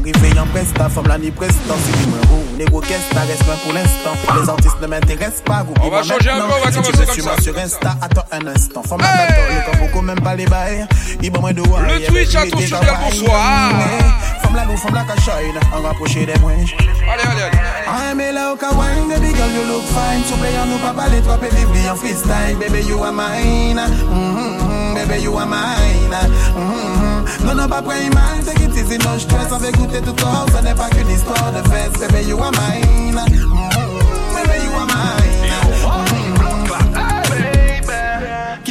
Enrive yon presta, fom la ni Si di ta l'instant. Les artistes ne m'intéressent pas, vous pouvez maintenant Si tu sur Insta, attends un instant. Le a la la rapproche Allez, allez, allez. Ah, wine, baby girl you look fine. Souple yon nou pa pale, trope viv li freestyle. Baby you are mine, mm-hmm, mm-hmm, baby you are mine. Mm-hmm, Mm-hmm. Non, non, pas près mal, take it easy, no stress. Va goûter tout corps, ce n'est pas qu'une histoire de fête. Baby, you are mine. Mm-hmm, baby, you are mine.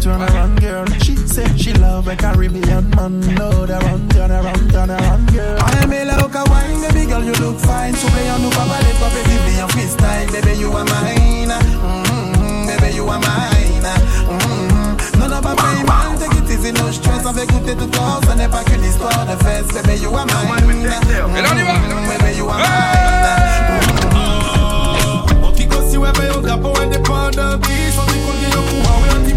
turn around, girl. She said she love a Caribbean man. No, the run, turn around, turn around, girl. I'm a low wine, baby girl, you look fine. So play on nous pas parler trop, baby, be en freestyle. Baby, you are mine. Mm-hmm, baby, you are mine. Mm-hmm. Non, non, pas près mal, take it easy, no stress. On va goûter tout corps, ce n'est pas qu'une histoire de fête. Baby, you are mine. Et là, on y va. Mm, Baby, you are mine. On ti kosi we ve yon drapo independentif On ti kon gen yon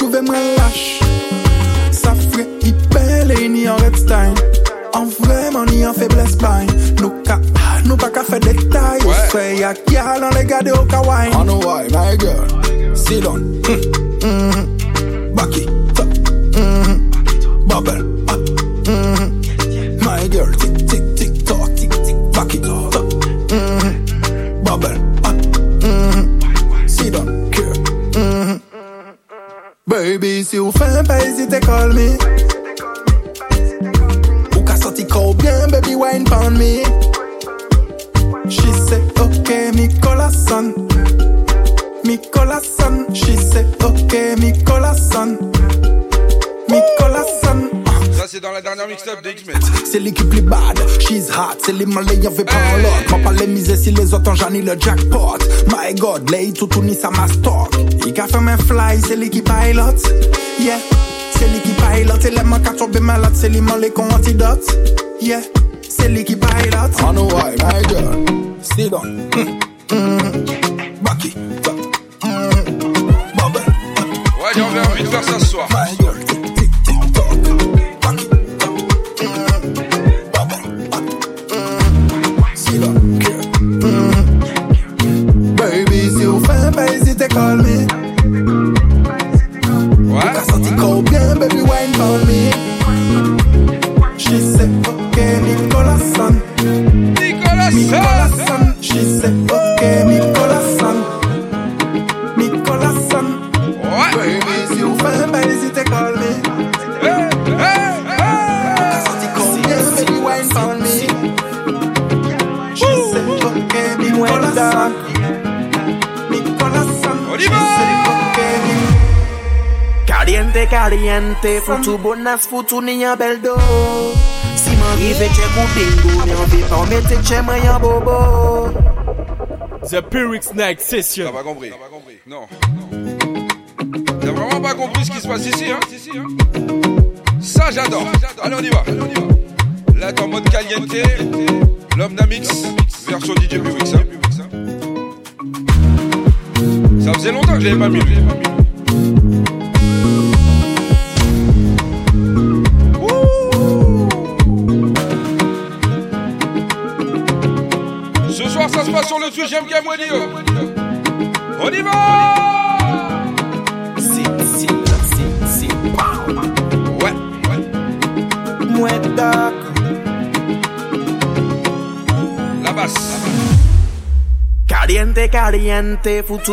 trouve mwen lâche Sa fre i pele ni an red stein An vreman ni an febles bain Nou ka, nou pa ka fe detay Ou se ya gyal an le gade ou ka wine know why, my girl. Sit down. Mm, mm, Back it up mm, Bubble. Up mm, My girl, Baby, si ou fin pa hésite call me. Ou ka senti ko bien, baby, wine pon me. She say, okay, mi corazon Mi corazon She say, okay, mi corazon Mi corazon Ça, c'est dans la dernière mixtape de X-Men. C'est lui qui plus bad, she's hot. C'est les malais y'avait pas un lot M'a pas les miser si les autres ont j'en le jackpot. My god, lay tout tout ni sa mastock Il a fait mes fly, c'est lui qui pilot. Yeah, c'est lui qui pilot Et les mains qui tombent malade, c'est lui malais qu'on antidote. Yeah, c'est lui qui pilot. I know why, my girl. Sit down. Mm, mm, Back it up mm, Bubble Ouais, j'avais envie de faire ça ce soir. My girl, hésite, call me. Ouais. Ka senti ko bien, baby, wine for me. She said, okay, mi corazon Nicolas Mi She said, okay, mi Caliente, caliente, foutu bonas, foutu ni yon bel do Si man rive che kou bingo, mi an vi pa mette che man yon bobo The Pyrrhic Night T'as Session. pas compris. Non. T'as vraiment pas compris ce qui se passe ici, hein Ça, j'adore. Allez, on y va. Là, t'es en mode caliente. L'homme d'Amix, version DJ Publix. Hein. Ça faisait longtemps que je l'avais pas mis. sur le sujet, bien moi dire. On y va Ouais, ouais. Moi. La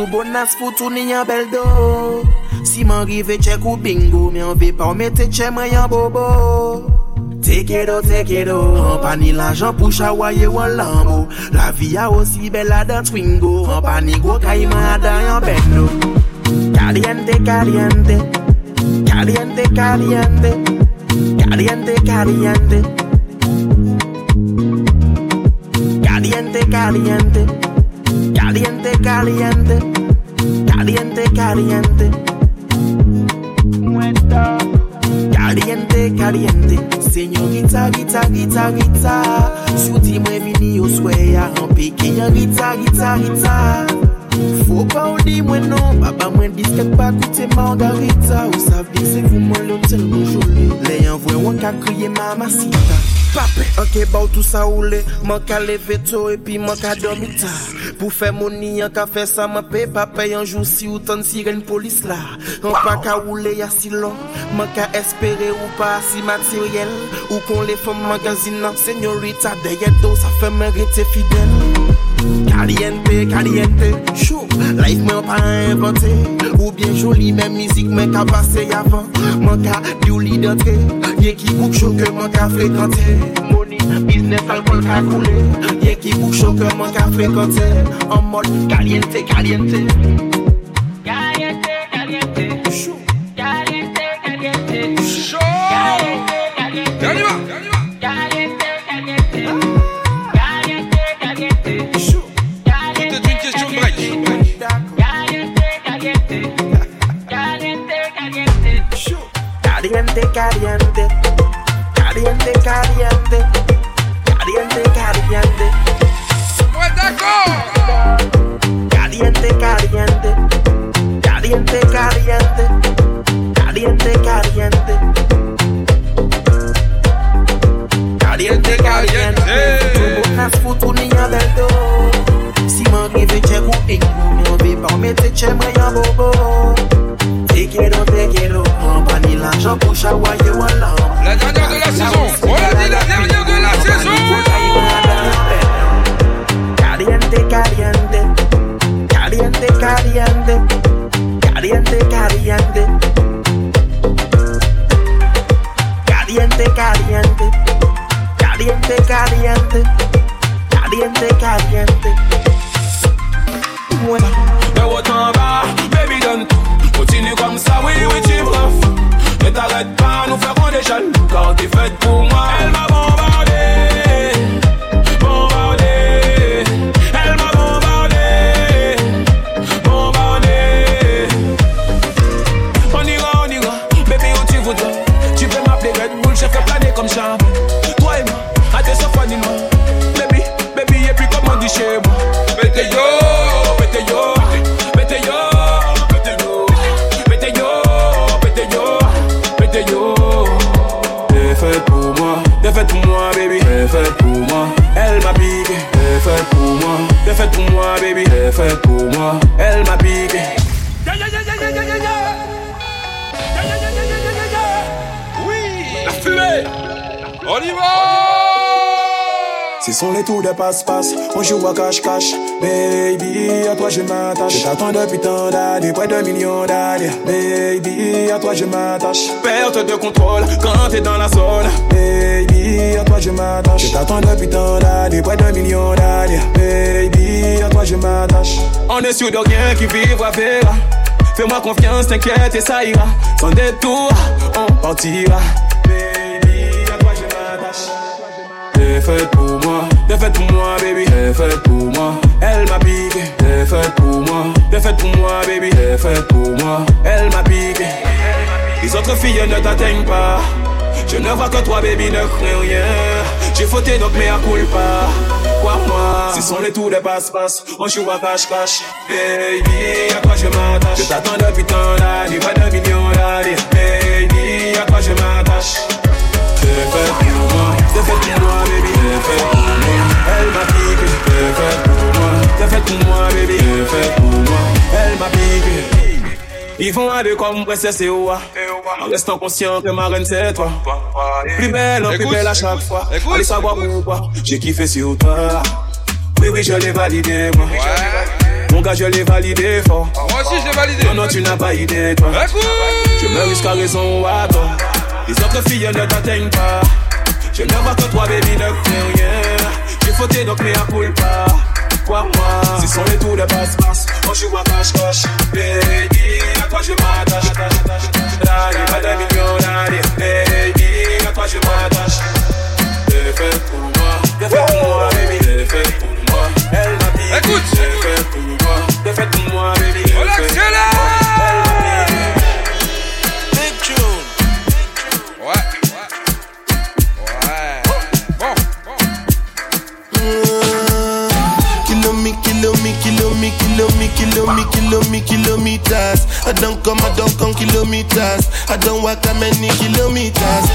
bonas, foutu ni beldo. Si m'en rive check ou bingo, mais on veut pas mettre chez moi bobo. Tekedo, tekedo An pa ni lanjan pou chawaye wan lambo. La viya osi bel adan twingo. An pa bendo Kaliente, kaliente Kaliente, kaliente Kaliente, Senyorita, rita, rita, rita Souti mwen vini yo swè ya Rampi ki yon rita, rita, rita Fou pa ou di mwen non Baba mwen disket pa koute margarita. Ou savdi se vou mwen lotel bonjole Le yon vwe wak a kriye mamasita Pape, anke ba ou tout sa oule. Mwen ka leve to epi mwen ka domita Pou fè mouni an ka fè sa ma pe pa pe jou si ou ton siren polis la. An pa ka oule ya si lon, Man ka espere ou pa si materyel. Ou kon le fèm nan Senyorita deye do sa fè men rete fidel. Kaliente, kaliente Chou, life men pa invente Ou bien joli men mizik men ka pase yavan. Man ka di ou li dante Ye ki bouk chou ke man ka frekante. Mouni Biznes alkol ka koule Ye ki boucho keman ka frekante. An mod kaliente kaliente. Che mwen yon bobo. Lam. La dernière de la saison. On l'a dit, la dernière de la saison. Caliente. Caliente, caliente. Caliente, caliente. Caliente, caliente. Caliente, caliente. Caliente, sont les tours de passe-passe, on joue à cache-cache. Baby, à toi je m'attache. Je t'attends depuis tant d'années, près d'un million d'années. Baby, à toi je m'attache. Perte de contrôle quand t'es dans la zone. Baby, à toi je m'attache. Je t'attends depuis tant d'années, près d'un million d'années. Baby, à toi je m'attache. On est sûr de rien qui vivra verra. Fais-moi confiance, t'inquiète et ça ira. Sans détour, on partira. Baby, à toi je m'attache. T'es faite pour moi, t'es faite pour moi, baby. T'es faite pour moi, elle m'a piqué. T'es faite pour moi, t'es faite pour moi, baby. T'es faite pour moi, elle m'a piqué. Les autres filles ne t'atteignent pas. Je ne vois que toi, baby, ne crains rien. J'ai fauté donc mea culpa. Quoi, moi? Ce sont les tours de passe-passe. On joue à cache-cache. Baby, à toi je m'attache? Je t'attends depuis tant d'années, pas de millions d'années. Baby, à toi je m'attache? T'es fait pour moi, t'es fait pour moi, baby. T'es pour moi, elle m'a piqué. T'es fait pour moi, pour moi, baby, faite pour moi. Elle m'a piqué. Ils vont quoi mon princesse et Oua. En restant conscient que ma reine c'est toi. Plus belle, plus belle à chaque fois. Allez savoir pourquoi. J'ai kiffé sur toi. Oui, oui, je l'ai validé, moi. Mon gars, je l'ai validé fort. Moi aussi, je l'ai validé. Non, non, tu n'as pas idée, toi. Je me risque à raison ou à tort. Les autres filles ne t'atteignent pas. Je ne vois que toi, baby, ne fais rien. J'ai fauté donc mais à culpa. Quoi, moi, ce sont les tours de passe-passe. Moi, je vois cache-cache. Baby, à toi, je m'attache? D'aller, pas des millions d'années. Baby, à toi, je m'attache? T'es fait pour moi. T'es fait pour moi, baby. T'es fait pour moi. Elle m'a dit. Écoute. T'es fait pour moi. Me, kilo me, kilo me, kilometers. I don't come, I don't come kilometers. I don't walk that many kilometers.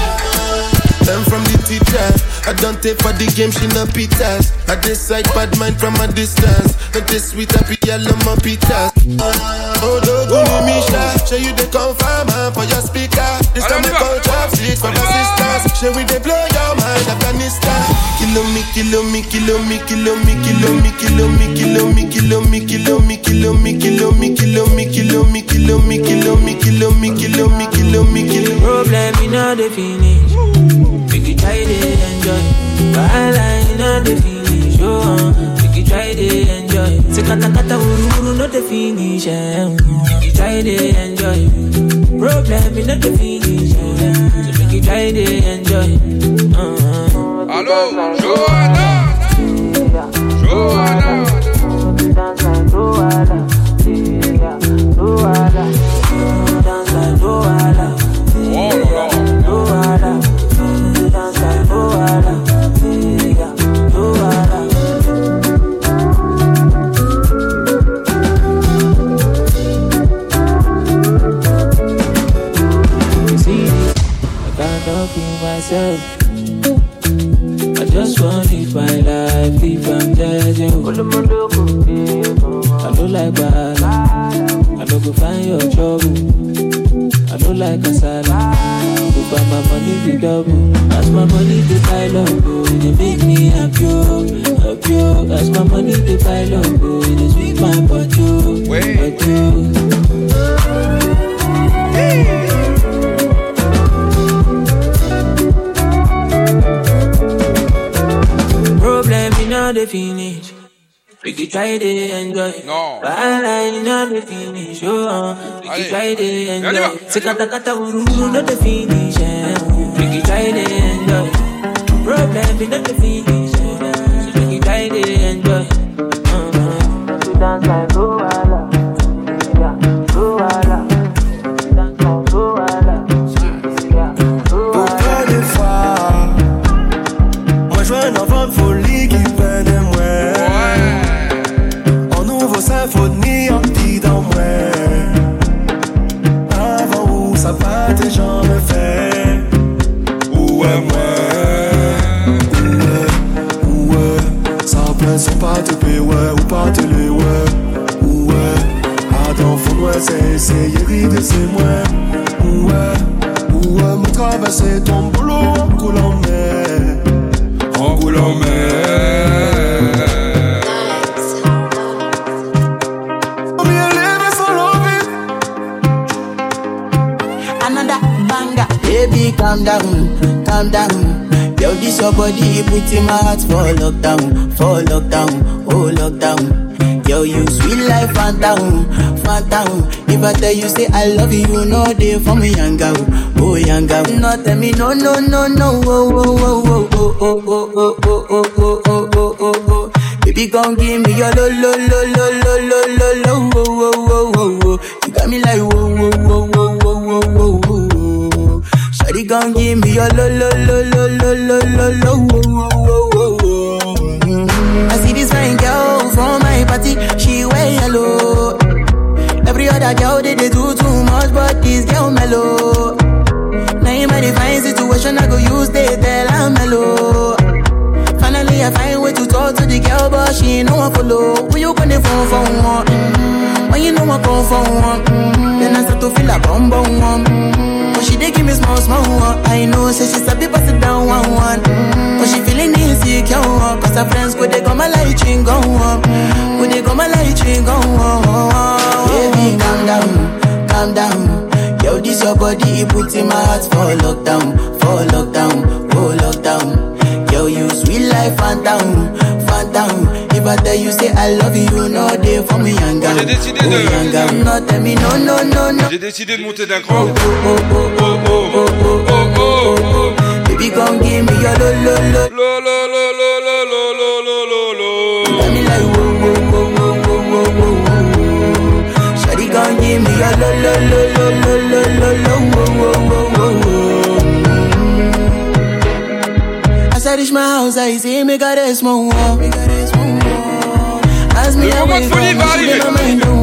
Learn from the teacher. I don't take for the game, she no pitas. I decide bad mind from a distance. Not this sweet, happy, yellow, my pitas. Oh, no, go me, Misha. Show you the confirm uh, for your speaker. This time y we va. call trap street for On y va. assistance. Show we blow your mind, Afghanistan. Kilo me, kilo me, kilo me, kilo me, kilo me, kilo me, kilo me, kilo me, kilo me, kilo me, kilo me, kilo me, kilo me, kilo me, kilo me, kilo me, kilo me, kilo me, kilo me. Problem in all the finish. Make you try to enjoy. Wahala in all the finish. Oh, uh, make you try to enjoy. Say kata uru uru no the finish. Eh. Make you try to enjoy. Problem in all the finish. So make you try to enjoy. Hello, Joanna. Joanna. Joanna. Myself. I just want to live my life if I'm judging. I don't like bad. I don't go find your trouble. I don't like kasala. Go find my money be double. As my money dey pile up, oh, it dey make me happy, oh, happy. oh. As my money dey pile up, oh, it dey sweet my body, oh, oh. Problem the finish. We could try to enjoy. Non. Wahala in all the finish. Oh, we could try to enjoy. C'est kata uru no the finish. eh. We could try to enjoy. Problem in all the finish. eh. So we could try to enjoy. C'est moi Où est me traverser ton boulot en coulant mer En roulant mer. Baby, calm down, calm down. Yo, this your body, put in my heart for lockdown, for lockdown, oh lockdown. Yo, you sweet life, phantom, phantom. If I tell you say I love you, no day for me, girl, oh girl. No tell me no, no, no, no, oh, oh, oh, oh, oh, oh, oh, oh, oh, oh, oh, oh, oh, oh, oh. Baby, gon' give me your lo, lo, lo, lo, lo, lo, lo, lo, oh, oh, oh, oh, oh. You got me like whoa, whoa, whoa, whoa, whoa, whoa, whoa, whoa. Shawty gon' give me your lo, lo, lo, lo, lo, lo, lo, lo, oh, oh, oh, oh, oh. Mm. I see this fine girl from my party, she wear yellow. Other girl they, they do too much, but this girl mellow. Now in my divine situation, I go use they tell I'm mellow. Finally, I find way to talk to the girl, but she ain't no one follow. When you gonna phone for one? Mm-hmm. When you know I come for one? Mm-hmm. Then I start to feel a bum bum one. Mm-hmm. But she dey give me small small one. I know, say she sabi pass it down one one. Mm-hmm. But she feeling insecure, cause her friends they go my light ring go. Go they go my light ring go on. Baby, calm down, calm down. Yo, this your body, it put in my heart for lockdown, for lockdown, oh lockdown. Yo, you sweet life, phantom, phantom. If I tell you say I love you, know they for me young. J'ai décidé oh, young girl. de. No, tell me no, no, no, no. J'ai décidé de monter d'un cran. Oh, oh, oh, oh, oh, oh, oh, oh, oh. Baby, come give me your lo, lo, lo. Lo, lo, lo, lo, lo, lo, lo, lo, lo, lo. Got me like whoa, whoa, whoa, whoa, whoa, whoa, whoa, whoa. Shawty, come give me your lo, lo, lo, lo, lo, lo, lo, lo, whoa, whoa, whoa, whoa, whoa. As I reach my house, I see me got a small wall. Me got a small wall. As me Le I moment wake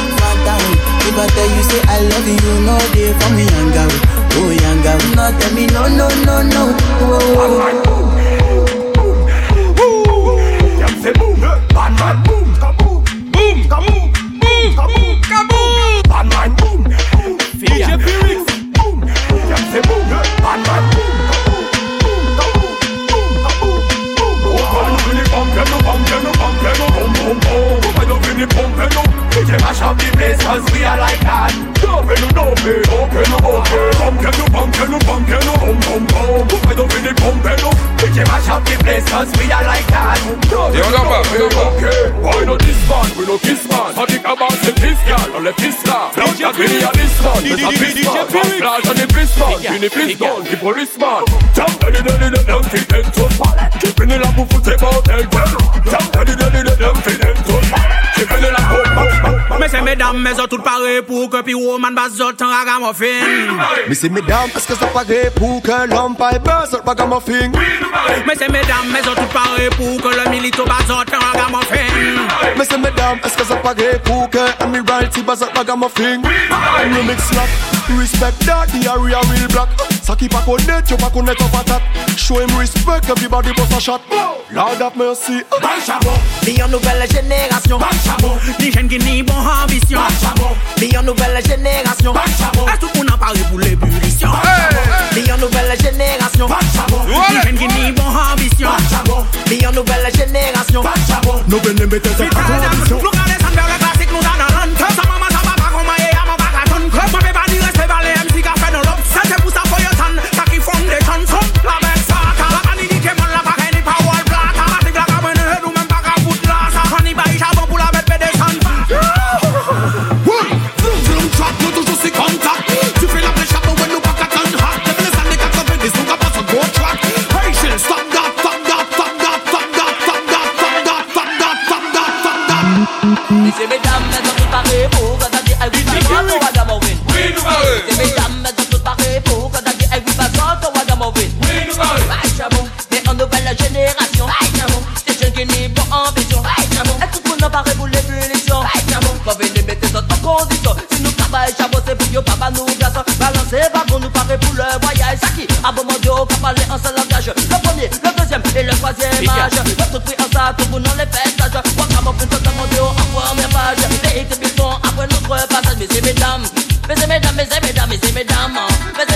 the police gun, the policeman. Madame, mes tout pareil pour que pyroman bas autres en ragamuffin. Mais c'est mesdames, parce que ça paré pour que l'homme pas bas autres ragamuffin. Mais c'est mesdames, mes tout pareil pour que le milito bas autres en ragamuffin. Mais c'est Madame, est-ce que ça paré pour que Admiralty bas autres ragamuffin? Remix slap, respect that, the area real black. Taki pa konet, yo pa konet an patat Show him respect, everybody boss a shot. Lord have mercy. Bal chabon Li yon nouvelle génération. Bal chabon Li jen ki ni bon ambition. Bal chabon Li yon nouvelle génération. Bal chabon Est tout moun pari pou l'ébullition Li yon nouvelle génération. Bal chabon Li jen ki ni bon ambition. Bal chabon Li yon nouvelle génération. Bal chabon Nou bene mette se pa kondition parler en seul langage. Le premier, le deuxième et le troisième âge. Le tout prix en ça, tout monde dans les festages. Wagamovin, tout le monde en première page. Les exhibitions après notre passage. Messieurs, mesdames, messieurs, mesdames, messieurs, mesdames, messieurs, mesdames.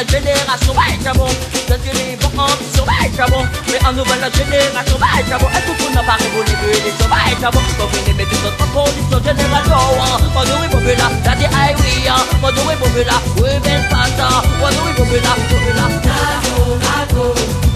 Nouvelle génération, ouais Je te dis bon ambition, ouais chabon Mais en nouvelle génération, ouais Est-ce que tout n'a pas révolu l'élection, ouais chabon Quand vous venez mettre notre condition générale, oh hein Mon Dieu est populaire, t'as dit aïe oui hein. Oh, Mon Dieu est populaire, oui ben pas ça. Oh, Mon Dieu est populaire, populaire Nago, nago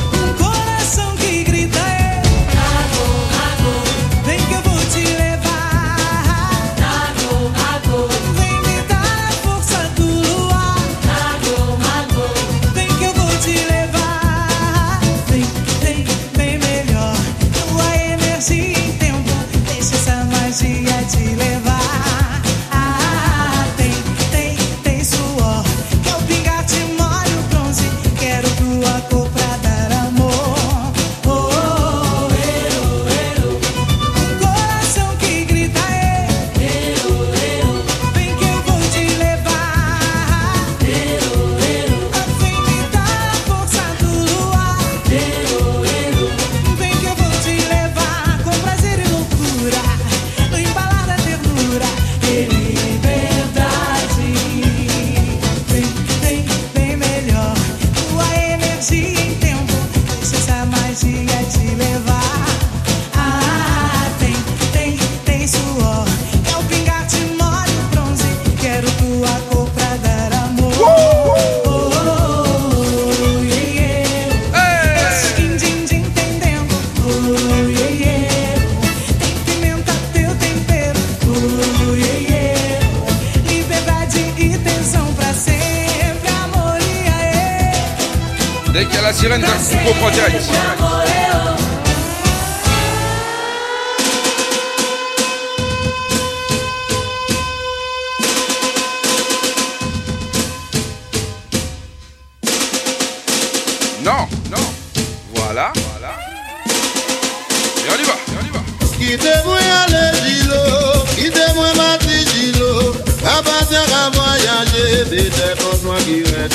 voyager, peut-être en soi qui reste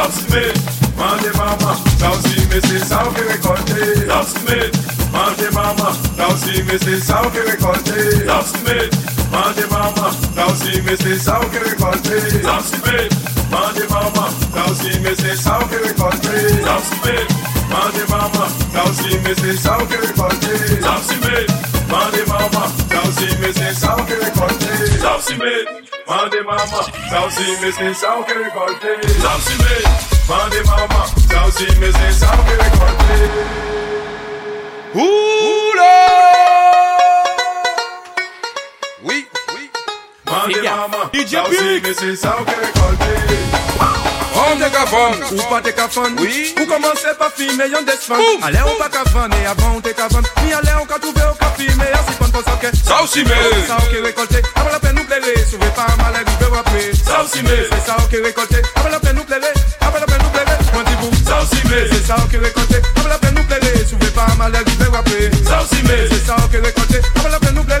recorte. Top Smith. Mande mama, calci messe sal que recorte. Top Smith. Mande mama, calci messe sal que recorte. Top Smith. Mande mama, calci messe sal que recorte. Top Smith. Mande mama, calci messe sal que recorte. Top Smith. Mande mama, calci messe sal que recorte. Top Smith. Mande mama, calci messe sal que recorte. Top Smith. Mande mama, salsime sem sal que eu cortei. Salsime, mande mama, salsime sem sal que eu cortei. Oula! Oui, oui. Mande mama, salsime sem sal que eu cortei. On te cafone. Ou pas te cafone Oui. Ou commencer par filmer yon desfan Allez ou pas cafone Et avant on te cafone Ni allez on ka trouver ou ka filmer Asi pon kon sa ke Ça aussi, mais. Ça ou ki récolté. Avant la peine nous plaire Souvé pas mal arrivé ou après. Ça aussi, mais. C'est ça ou ki récolté. Avant la peine nous plaire Avant la peine nous plaire Moi dis vous Ça aussi, mais. C'est ça ou ki récolté. Avant la peine nous plaire Souvé pas mal arrivé ou après. Ça aussi, mais. C'est ça ou ki récolté. Avant la peine nous plaire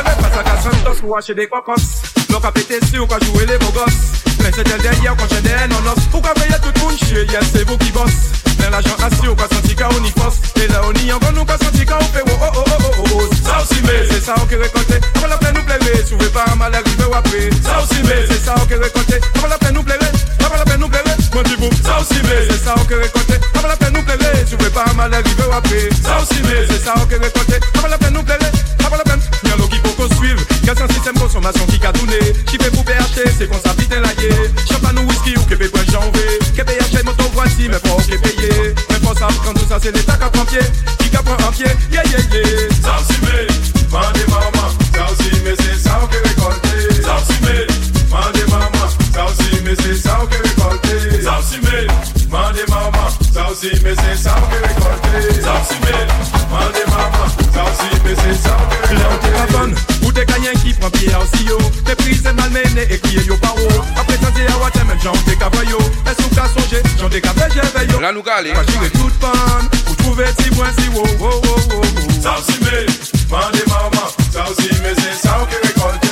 leve pas sa kasyon Dos pou wache de kwa kos Lò ka pete si ou ka jwè le mou gos Plen se tel denye ou kon tout moun chye, yes se vou ki bos Plen la jan assi ou ka santi ka ou ni fos E la ou ni yon kon nou ka santi ka ou fe wo oh oh oh oh. Oh Sa ou si me, se ou ki rekote la plen nou plere, souve pa a malè rive wapre Sa ou si me, la plen nou plere, apo la plen nou plere Mwen di vou, sa ou si me, la plen nou plere, souve pa a malè rive wapre ou si me, se sa ou ki rekote Apo la plen nou plere, apo la plen Nyan lo ki quel un système consommation qui a tourné. Qui fait pour PHT, c'est qu'on s'habite la guerre. Champagne ou whisky ou peut point janvier. Que PHT moto voici, mais faut que payer. Mais faut ça, quand tout ça c'est l'état qu'à prendre pied. Qui qu'à prendre en pied, yeah yeah yeah. Ça aussi mais, mandez maman. Ça aussi mais c'est ça que récolter. Ça aussi mais, mandez maman. Ça aussi mais c'est ça que récolter. Ça aussi mais, mandez maman. Ça aussi mais c'est ça que récolter. Ça aussi mais, mandez nou si yo Te prize nan mene e yo. Paro Apre tan se yawa temen yo. Jan La tout pan, ou trouve ti si wo wo wo wo si me, mande mama Sa ou me se sa ou ke rekolte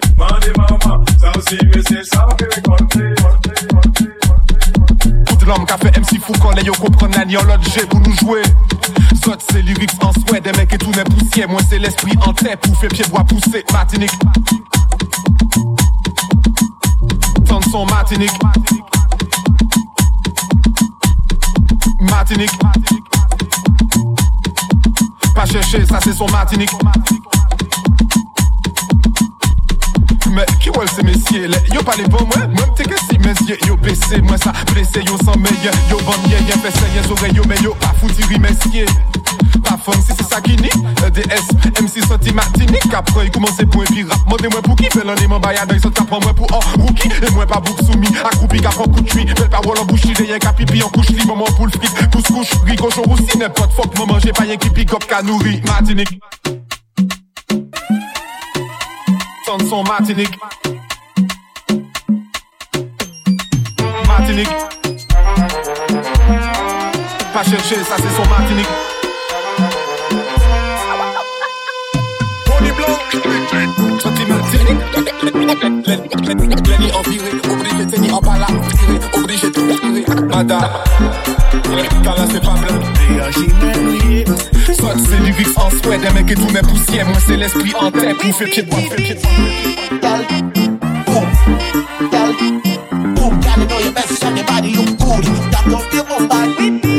aussi mais, mandez maman, ça aussi mais c'est ça que récolter. Tout l'homme qu'a fait MC Fou quand les yo comprennent la l'autre G pour nous jouer. Zot c'est lyrics en souhait, des mecs et tout n'est poussière. Moi c'est l'esprit en tête, pour faire pied bois pousser. Martinique. Tente son Martinique. Martinique. Pas chercher, ça c'est son Martinique. Qui ouais c'est messieurs? Là Yo pas les bons moi Moi m'te que si messieurs Yo baissé moi ça blessé Yo sans meilleur. Yo bon yé yé fait yé oreilles yo Mais yo pas foutu messieurs Pas femme si c'est ça qui nie EDS MC sorti Martinique. Après il commence pour un pirate Mandez moi pour qui. Fait l'un des membres Y'a saute qu'apprend moi pour un rookie. Et moi pas bouc soumis Accroupi qu'apprend coup de chuit Belle parole en bouche Y'a qu'à pipi en couche li Maman pour le fric. Pousse couche Ricochon aussi N'importe fuck maman J'ai pas y'a qui pick up qu'à Martinique Son Martinique. Martinique. Pas chercher, ça c'est son Martinique. Lenny en là. Soit c'est lyrics en mecs tout mes. Moi c'est l'esprit en tête, pour faire pied de your best and your. That don't give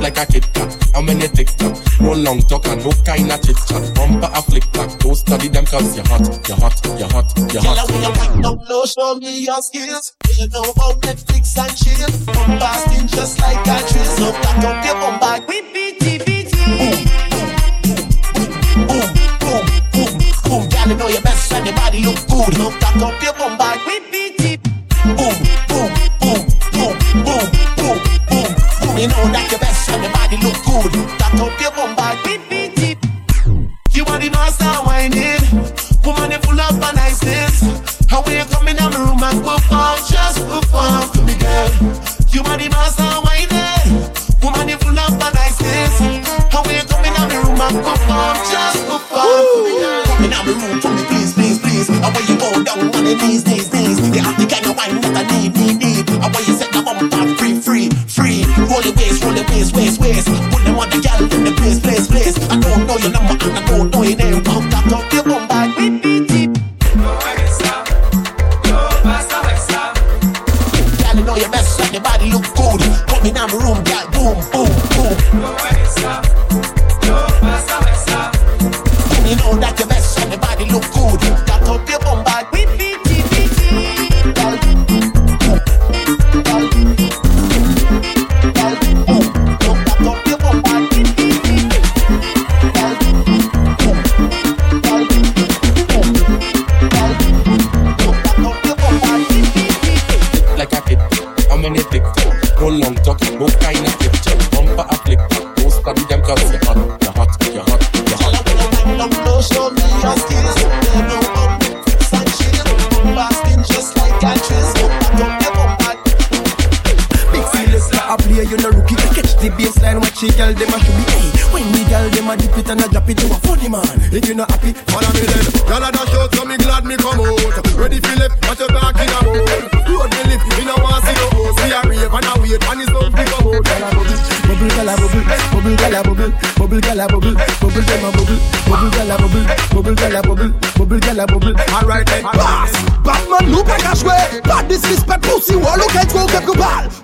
like a Kit Kat. How many ticks that? No long talk and no kind of chit chat. Bumper a flick back. Don't study them cause you're hot, you're hot, you're hot, you're Girl, hot. I wanna find out, no, show me your skills. You know about Netflix and chill. Bombasting just like a drill. So back up your bum bag. Beep, beep, beep, beep, Boom, boom, boom, boom, boom. Girl, you know your best and your body look good. Back up your bum bag. Beep, beep, beep. Boom, boom, boom, boom, boom, boom, boom, boom. You know that your best and your body look good. Back up your bum bag. Beep, beep, beep. You are the master whining. Woman, you full of niceness. How when you come in my room and perform, just perform for me, girl. You are the master whining. Woman, you full of niceness. How when you come in my room and perform, just perform for me, girl. Come in my room for me, please, please, please. And when you go down on the knees, knees, knees, you have to Wine that I need, need, need. I want you set the bumper free, free, free. Roll your waist, roll your waist, waist, gal the place, place, place. I don't know your number and I don't know your name. la bubble. Alright then, pass. Batman nou pack ka swear. Bad disrespect pou look at ken get kek ball.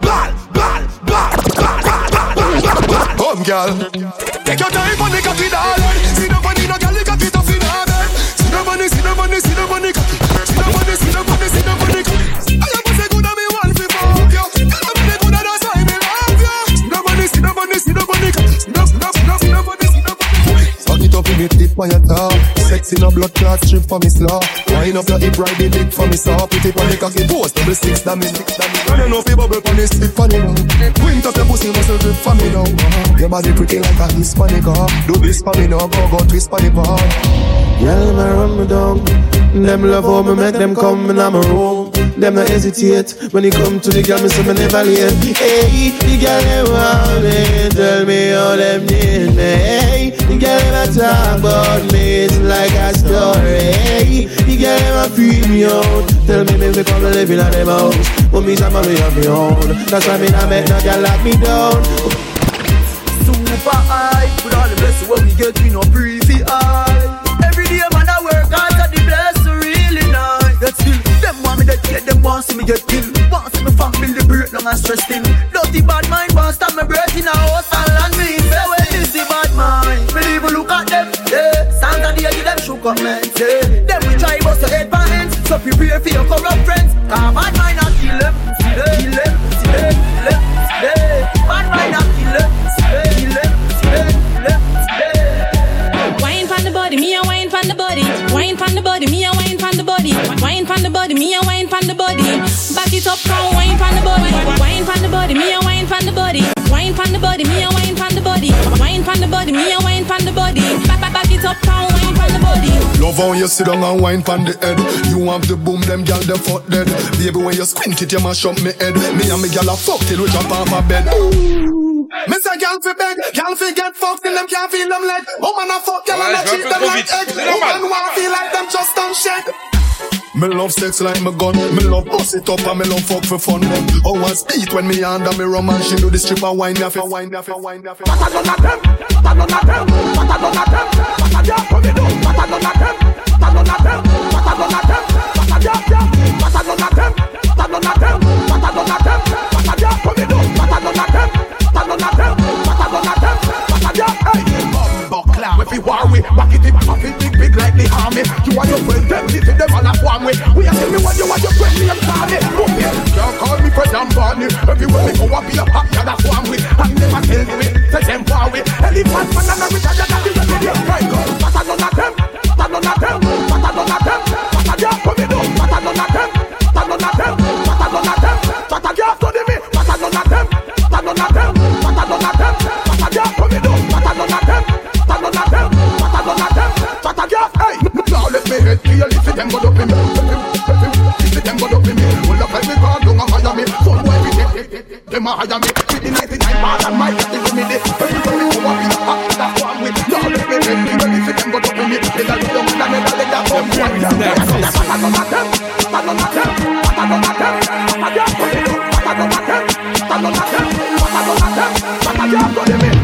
For me slaw. Wind up your hip, ride the for me saw. Put it on cocky, post double six, it. I don't know if bubble on this stick for me now. Wind up your pussy, muscle grip for me now. Your body pretty like a Hispanic, uh. Do this for me now, go go twist for the bar. Girl, a run me down. Them love how me make them come in my room. Them not hesitate when it come to the girl, me say me never late. Hey, the girl them want me, tell me how them need me. Hey, the girl a talk about me, like a story. Hey, the girl a freak me out. Tell me me come to live in a them house, but me some me have me own. That's why me not make no girl lock me down. Super high, with all the blessings what we get, we no pre fi high. Every day man I work hard to the blessing really nice. Yet still, them want me dead, yet them want see me get killed. Want see me family break down and stress still. Dirty bad mind men, yeah. Them we try bust your head for hands, so prepare for your corrupt friends. Cause bad mind a kill them, kill them, kill them, kill them. Bad mind a kill them, kill them, kill them, kill them, kill them. Wine pon the body, me a wine pon the body. Wine pon the body, me a wine pon the body. Wine pon the body, me a wine pon the body. Back it up, come wine pon the body. Wine pon the body, me a wine pon the body. Wine pon the body, me a wine pon the body. Wine pon the body, me a wine pon the body. Love how you sit down and wine pon the head. You have the boom, them gal them fuck dead. Baby, when you squint it, you mash up me head. Me and me gal a fuck till we jump off a bed. Me say gal fi beg, gal fi get fucked till them can't feel them leg. Oh, Woman a fuck gal and a je treat them like egg. vite. C'est normal. Woman wanna feel like them just don't shed. Me love sex like my gun. Me love bust it up and me love fuck for fun. Oh, I speed when me under me rum and she do the strip and wine me fi wine me fi. What I done at them? What I done at them? What I done at them? What I done for me? What I done at them? What I done at them? What I done at them? What I done them? What I done at them? What I done at them? the war way. Back it up, pop it big, big like the army. You are your friend, them this them all up one way. We are tell me what you want your friend me and Barney. Boom, yeah. Can't call me friend, I'm born. Everywhere we go, I be a pop, yeah, that's one way. And never a tell me, say them far way. Elephant man and a rich, I got the remedy. Right, go. But I know not them, but I know not them, but I know not them, but I just come in, but I know not them. them go up in me. If them go up in me, Pull up every car down and hire me. Some boy with it, them a hire me. With the 99 bars and my cat is me. Every time you come up in that's what I'm with. Now let me make me. If them go up in me, they don't know that they. I don't matter, don't I I don't matter, I don't matter, I I don't matter, I I don't matter, I I I I I I I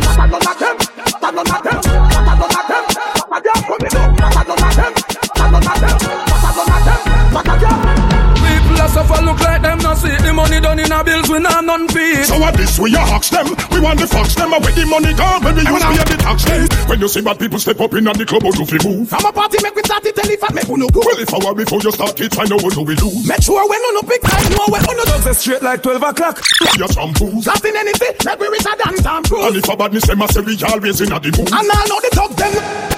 done in a bills we not none pay. So what this we a hawks them We want the fox them Where the money gone When we use pay the tax them When you see bad people step up in at the club How to fi move From a party make we start it, tell if I make we no go. Well if I were before you start it I know what do we lose Make sure when no pick time, know when no Dogs are straight like 12 o'clock. You some fools Last in anything, make we reach a dance time And cruise. if a badness them I say we always in a the mood And I know the dog them.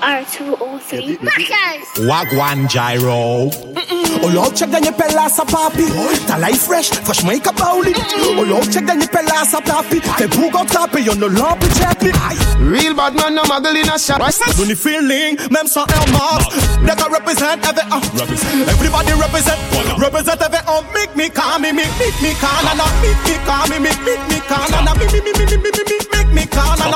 R203. Wagwan gyro. Oh, love check the nipple as a papi. The life fresh, fresh makeup only. Oh, love check the nipple as a papi. The poo got tappy, you no love with chappy. Real bad man, no muggle in a shop. Sunny feeling, mem so Elmar. That I represent every uh. represent. Everybody represent. Represent every uh. Make me calm, me, make me calm, and I make me calm, me, make me calm, and I make me, me, me, me, me, me make me calm And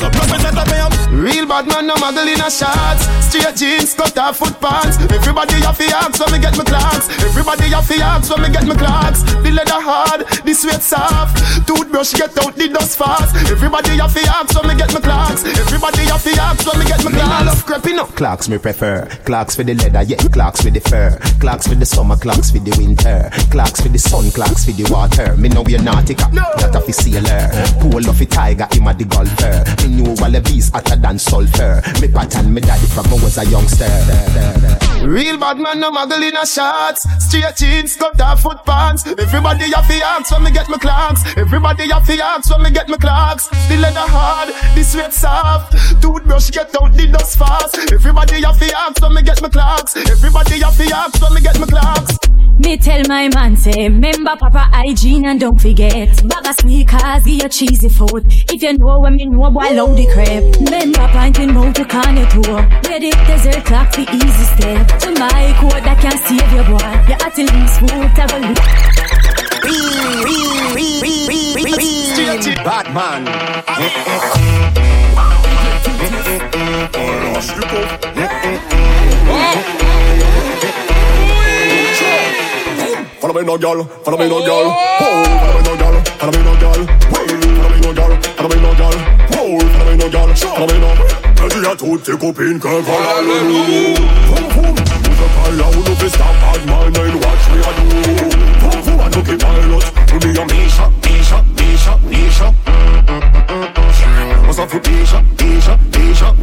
represent every Real bad man, no muggle in a shots. Straight jeans, cut off foot pants. Everybody have to ask when me get my clocks. Everybody have to ask when me get my clocks. The leather hard, the sweat soft. Toothbrush get out the dust fast. Everybody have to ask when me get my clocks. Everybody have to ask when me get my clocks. love creeping up. Clocks me prefer. Clocks for the leather, yeah. Clocks for the fur. Clocks for the summer, clocks for the winter. Clocks for the sun, clocks for the water. Me know we're nautica, that a fi sailor. Pull off a tiger, him a the golfer. Me know all the bees hotter than sulfur. Me pattern me daddy from when was a youngster. Real bad man, no muggle in a shots. Straight jeans, cut off foot pants. Everybody have to ask when me get my clocks. Everybody have to ask when me get my clocks. The leather hard, the sweat soft. Toothbrush get out the dust fast. Everybody have to ask when me get my clocks. Everybody have to ask when me get my clocks. Me tell my man say, remember Papa hygiene and don't forget. Bag of sneakers, give your cheesy food. If you know what me know, boy, load the crap. Remember pointing mouth to corner tour. Where the desert clock the easy step. To my code that can save your boy. You at least food, have a look. Bad man. Follow me, no girl, Follow me, no girl, Follow me, no girl, Follow me, no girl, Follow me, no girl, Follow me, no girl, Follow me, no girl, Follow phenomenal. Elle dit à toutes tes copines que voilà le loup. Là où nous fais stop bad mind and watch me a do. Vroom vroom and looky pilot To be a Misha, Misha, Misha, Misha What's up for Misha, Misha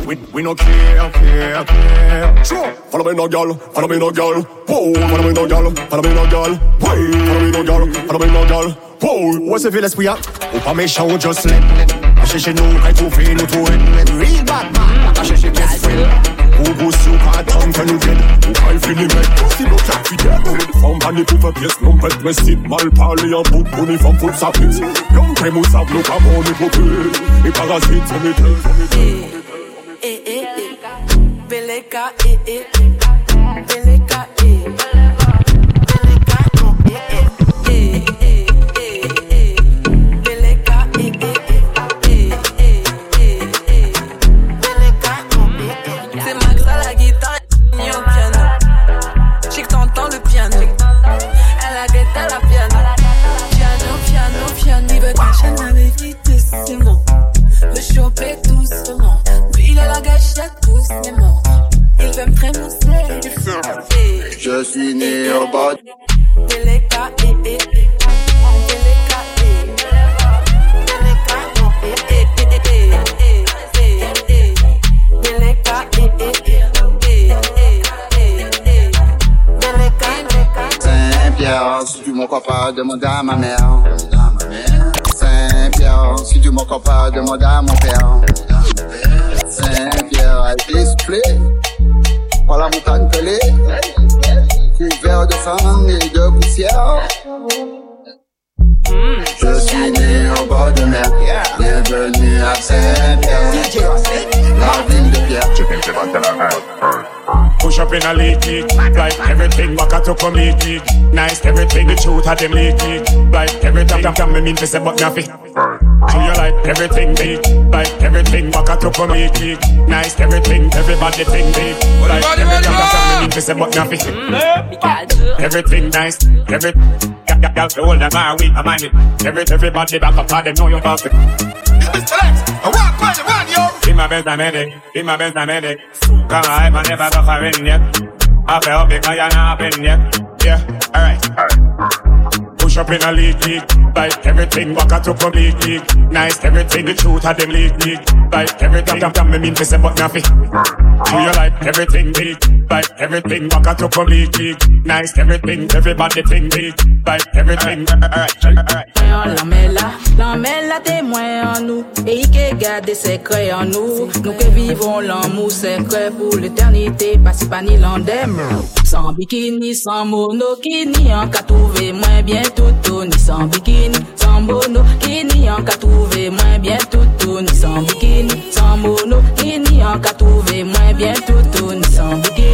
we, we no care, care, care. Sure. Follow me no girl, follow me no girl. Whoa, follow me no girl, follow me no girl. Why? Follow me no girl, follow me no girl. Whoa. What's the feelings we are? on me show just let. I say she know I too feel no to it. Real bad man. I say she get free. Who goes so hard down can you get? Who I feel the man? Who's no look like the From Hanny Piva, yes, no bed rested. Mal parle and book, money from full sapins. Young Kremus have no carbon, it will be. It parasite, let me tell eh, eh, eh. Beleka, eh, eh. Beleka, in a leakage. Like everything waka to come leakage. Nice everything the truth had them leakage. Like everything that come me mean to say but nothing. Do you like everything big? Like everything waka to come leakage. Nice everything everybody think big. Like everything that come me mean to say but nothing. Everything nice. Every gal gal hold them are we a it. Every everybody back up them know you're perfect. Select. I want money, one my best I'm in it, in my best I'm in it. Come on, I never suffering yet. I feel because you're not been yet. Yeah, alright. Push up in a league, league. Like everything, walk out up from league, league. Nice, everything, the truth of them league, league. Like everything, damn, me mean to say, but nothing. Do you like everything big? Like everything, up from league, league. Nice, everything, everybody think big. Like everything, la mè la, la mè la témoin en nous. Et que garde des secrets en nous. Nous que vivons l'amour secret pour l'éternité. Pas si pas ni l'andem Sans bikini, sans monokini En qu'à trouver moins bien tout Ni sans bikini, sans monokini En qu'à trouver moins bien tout Ni sans bikini, sans monokini En qu'à trouver moins bien tout Ni sans bikini,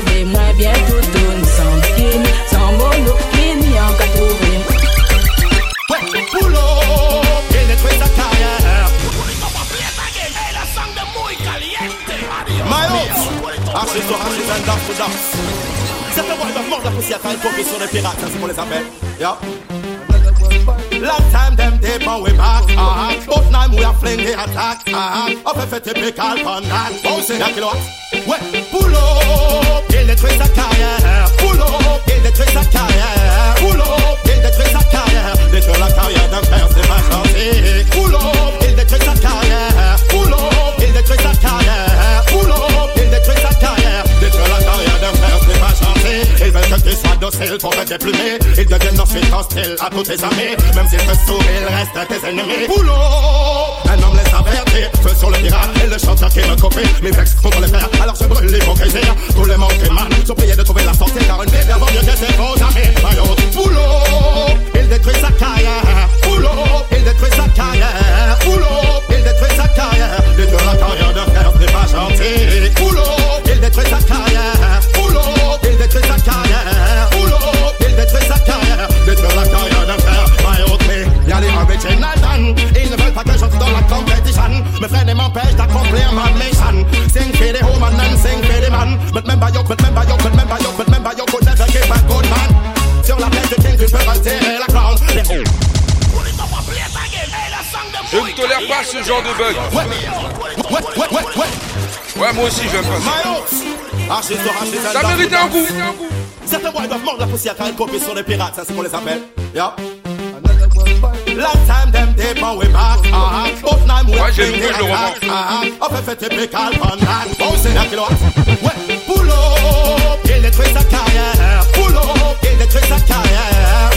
trouver moi bien tout donne sans skin, sans monopine, y'en qu'à trouver. Ouais, boulot, pénétrer sa carrière. Maillot, accessoire, accessoire, danse, danse. Certains voient les des pirates, c'est pour les appels. Yeah. Long time them they bow we back, ah. But now we are fling the attack, ah. Up a fait typical pandan, oh c'est la kilowatt. Ouais, boulot, il détruit sa carrière. Boulot, il détruit sa carrière. Boulot, il détruit sa carrière. Détruire la carrière d'un père, c'est pas gentil. Boulot, il détruit sa carrière. Boulot, il détruit sa carrière. Boulot, Ils veulent que tu sois docile pour te déplumer. Ils deviennent ensuite hostiles à tous tes amis. Même s'ils te sourient, ils restent tes ennemis. Boulot, un homme les avertit. Feu sur le pirate et le chanteur qui me copie. Mes vex contre les frères, alors je brûle l'hypocrisie. Tous les manques man sont priés de trouver la sortie car une Bible vaut mieux que ses faux amis. Maillot, boulot, il détruit sa carrière. Boulot, il détruit sa carrière. Boulot, il détruit sa carrière. Détruire la carrière d'un frère, c'est pas gentil. Boulot, il détruit sa carrière. Boulot, détruit sa carrière. Boulot, il détruit sa carrière. Détruire la carrière frère, y'a les. Ils ne veulent pas que j'entre dans la compétition. Mes frères ne m'empêchent d'accomplir ma mission. Sing for the woman and sing for the man. But you, but you, but you, but never give a good man. Sur la plaine du king, tu peux retirer la crown. Je ne tolère pas ce genre de bug. Ouais, moi aussi, j'aime pas ça. Archis sur archis and Ça dance mérite un coup. Certains boys doivent mordre la poussière car ils copient sur les pirates, ça c'est qu'on les appelle. Yeah. Long time them they bow we back, ah. But now we bring the attack, ah. Up pandan, oh c'est la kilowatt. Ouais, boulot, il détruit sa carrière. Boulot, il détruit sa carrière.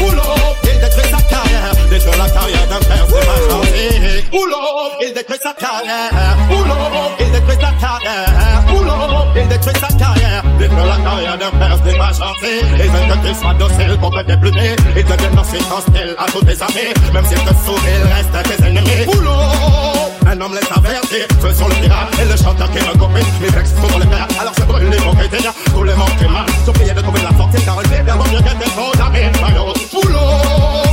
La carrière d'un père, c'est pas gentil. Boulot, il détruit sa carrière. Boulot, il détruit sa carrière. Boulot, il détruit sa carrière. Détruire la carrière d'un père, c'est pas gentil. Ils veulent que tu sois docile pour te déplumer. Ils deviennent ensuite hostiles à tous tes amis. Même s'ils te sourient, ils restent tes ennemis. Boulot, un homme les avertit. Feu sur le pirate et le chanteur qui me copie. Mes textes sont dans les pères, alors je brûle l'hypocrisie. Tous les manques mal sont priés de trouver la sortie car une Bible vaut mieux que tes faux amis. Maillot, boulot.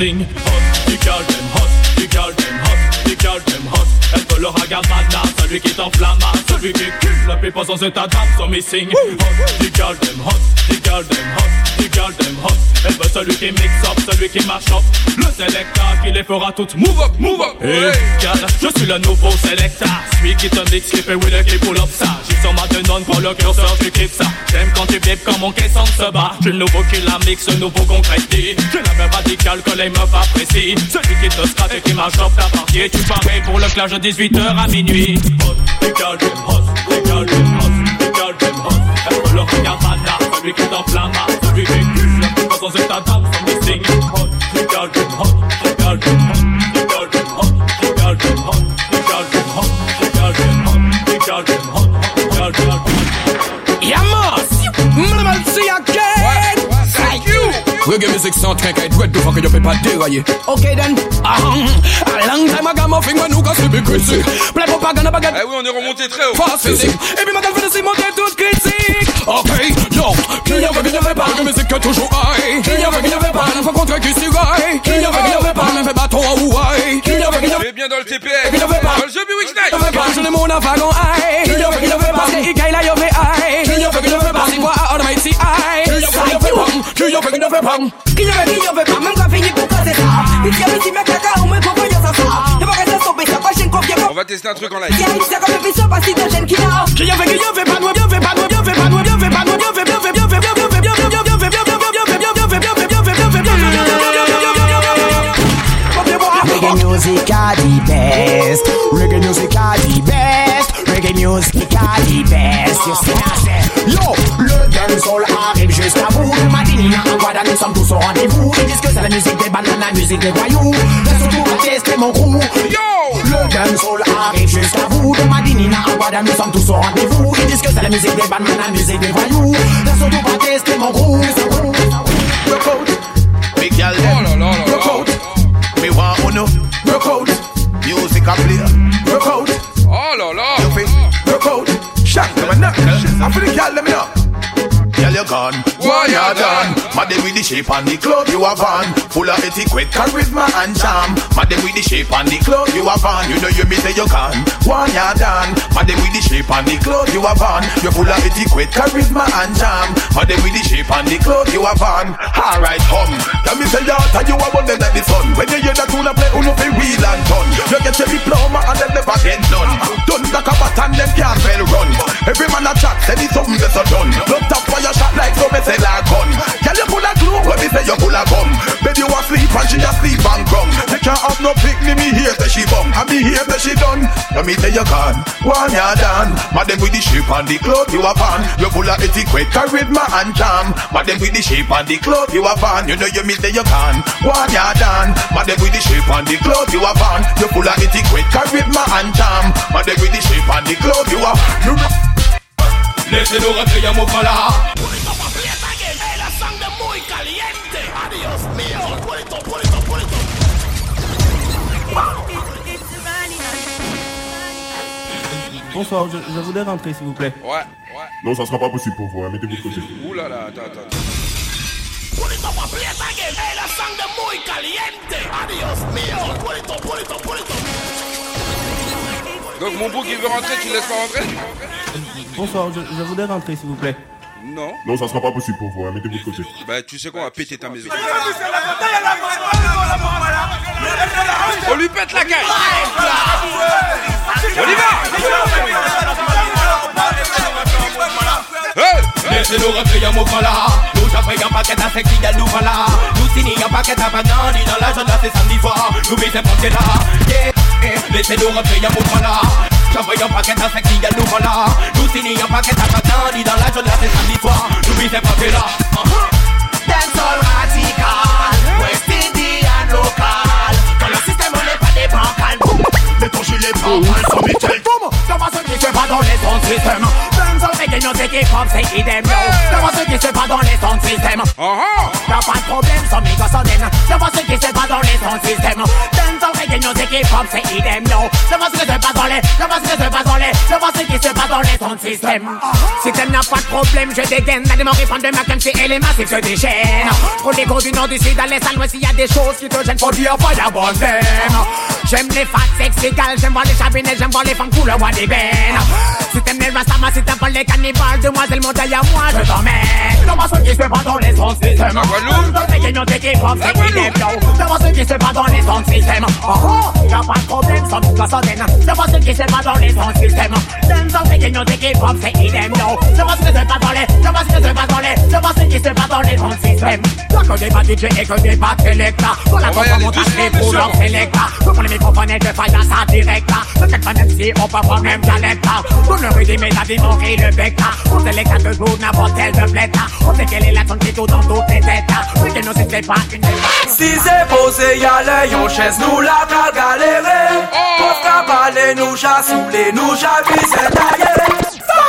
någonting Höst, dem körden, höst, du körden, höst, du körden, höst En full och haggad manna, så du kan flamma. Så vi kul att pipa som söta damm som i sing. Höst, du dem höst, du körden, höst, du dem höst celui qui mix up, celui qui mash up, le selecta qui les fera toutes move up, move up. Hey, je suis le nouveau selecta, celui qui te mix, qui fait le clip pull up ça. J'y sens ma pour le curseur, tu kiffes ça. J'aime quand tu vibes comme mon caisson se bat. J'suis le nouveau qui la mixe, le nouveau concrétise. J'ai la même radicale que les meufs apprécient. Celui qui te scratch et qui marche up ta partie. Tu parais pour le clash de 18h à minuit. Hot, them hot, them hot, them hot. Elle veut le regard mana, celui qui t'enflamme, girls in the house and they sing hot, the girl hot, you. Okay then, aham, a long time I got my finger, nous casse les crazy. Plein propagande, baguette. Eh oui, on est remonté très haut. Force physique. Et puis ma gueule fait de en paye l'autre. Qu'il y avait, qu'il n'y avait pas, la musique est toujours high. Qu'il avait, qu'il n'y avait pas, la fois contre qui s'iraille. Qu'il avait, qu'il n'y avait pas, même bâton en Hawaii. Qu'il y avait, qu'il n'y avait bien dans le TPS. Qu'il n'y avait pas, dans le jeu Night. Qu'il n'y avait pas, je n'ai mon affaire en high. Qu'il avait, n'y avait pas, c'est Ikaï la Yové high. Qu'il avait, n'y avait pas, c'est quoi à Almighty high. Qu'il y avait, qu'il n'y avait pas, qu'il y avait, qu'il n'y avait pas, qu'il n'y avait pas, même quand fini pour casser ça. Puis y qui caca, me propose ça ça. Ne pas. On va tester un truc en live. Qu'il y avait, qu'il n'y avait pas, y avait, n'y pas, y avait, pas, qu'il Reggae. Reggae You? Yo, le soul arrive jusqu'à vous. Le nous sommes tous au rendez-vous. Ils disent que c'est la musique des bananes, la musique des voyous. Laisse tester mon crew. Yo, le soul arrive. juste à vous De Madinina à Wada, nous sommes tous au rendez-vous. Ils disent que c'est la musique des Batman, la musique des voyous. T'as surtout pas testé mon groupe Broke out Big y'all Oh là là out Me want uno Broke out Music a play. Broke out Oh là là. You feel? Broke out Shank to my neck. I feel the y'all let me know. Girl, you're gone. Why you done? Mad with the shape and the club you have on. Full of etiquette, charisma and charm. Mad with the shape and the club you have on. You know you me say you gone. Why you done? Mad with the shape and the club you have on. You full of etiquette, charisma and charm. Mad with the shape and the club you have on. Alright, hum. Let me say you and you are running like the sun. When you hear that tune play, you know fi wheel and turn. You get your diploma and then never get done. Done like a bat and them can't well run. Every man a chat, say it's something a done. Look top for your shot like so me gun. Girl you pull of glue, when me say you pull of gum. Baby you asleep and she asleep and gum. You can't have no picnic, me here say she bum. And me here say she done. Let me say you gone, one you done. Madam with the shape and the clothes you have on. You full of etiquette, charisma and charm. Madam with the shape and the clothes you have on. You know you me say you gone, one you done. Madam with the shape and the clothes you have on. You full of etiquette, charisma and charm. Madam with the shape and the clothes you have. You know. Listen to a ya Bonsoir, je, je voulais rentrer s'il vous plaît. Ouais, ouais. Non, ça sera pas possible pour vous, hein, mettez-vous de côté. Attends, Donc mon bouc il veut rentrer, tu laisses pas rentrer? Bonsoir, je, je voudrais rentrer s'il vous plaît. Non. Non, ça sera pas possible pour vous, hein. mettez-vous de côté. Bah tu sais quoi, on va péter ta maison. On lui pète la gueule On y va Laissez-nous rentrer, y'a mon là. Nous un paquet à sexy, y'a nous voilà. Nous signons un paquet à Bagdadi dans l'agenda, c'est samedi soir. Nous visons pour là. Yeah, yeah. Laissez-nous y'a mon là. J'envoie un paquet à sexy, y'a nous voilà. Nous signons un paquet à Bagdadi dans l'agenda, c'est samedi soir. Nous visons pour là. Dancehall radical, West Indian local. Dans le système, on n'est pas des bancals. Mais ton gilet bancal, sans Michel Boum Ça va ce qui se dans les sons système. Dancehall reggae, nos équipes, c'est idem, yo. Ça va ce qui se passe dans les sons système. Y'a pas de problème, sans méga soden. Ça va ce qui se passe dans les sons système. Dancehall reggae, nos équipes, c'est idem, yo. Ça va ce qui se passe dans les, ça va ce qui se passe dans les, ça va ce qui se passe dans les sons système. Si t'aimes n'a pas de problème, je dégaine. Les morts, répondent de Mackenzie et les massifs se déchaînent. Pour les gros du nord, du sud, à l'est, à l'ouest, s'il y a des choses qui te gênent, faut dire fire bon J'aime les fat sexy gals, j'aime voir les chabinets, j'aime voir les femmes couleur bois d'ébène. Si t'aimes les rastamas, si t'aimes pas les cannibales, demoiselle montagne à moi, je t'emmène. Dans ce qui se passe dans les sons système. Dans les gagnants d'équipe, c'est qui des flows. Dans ce qui se passe dans les sons système. Oh oh, y'a pas de problème, sans toute la sonne. Dans ce qui se passe dans les sons système. Dans les gagnants d'équipe, c'est qui des flows. Dans ce qui se passe dans les, qui se dans les, dans ce qui se passe dans les sons système. Y'a que des pas DJ et que des pas Selecta. La contre montage, les pour leur Selecta. Pour les microphones de faille à sa directa. Peut-être pas même si on peut pas même dialecte. Pour le rythme et la vie, on rit le bec. On jour n'importe quel de bled. On sait quelle est la sonne qui dans toutes les têtes. Oui, que nous, c'est pas une Si c'est posé, y'a les chaise, nous la ta galéré. Pauvre cabalé, nous jassoulé, nous javis, c'est taillé.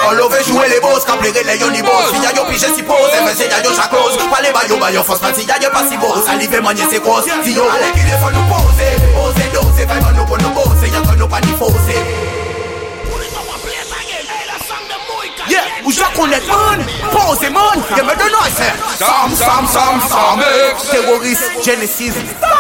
On love jouer les boss, les yoni boss. Si y'a yo si pose, mais c'est y'a yo chacose. Pas les bayo, bayo, force parti, y'a yo pas si beau. Salive manier c'est grosse. Si yo, allez qu'il faut nous poser. Oser doser, vraiment nous pour nous bosser. Y'a que nous pas ni fausser. Ou je connais man, pose man, y'a me de noise. Sam, Sam, Sam, Sam, euh, Terroriste, Genesis.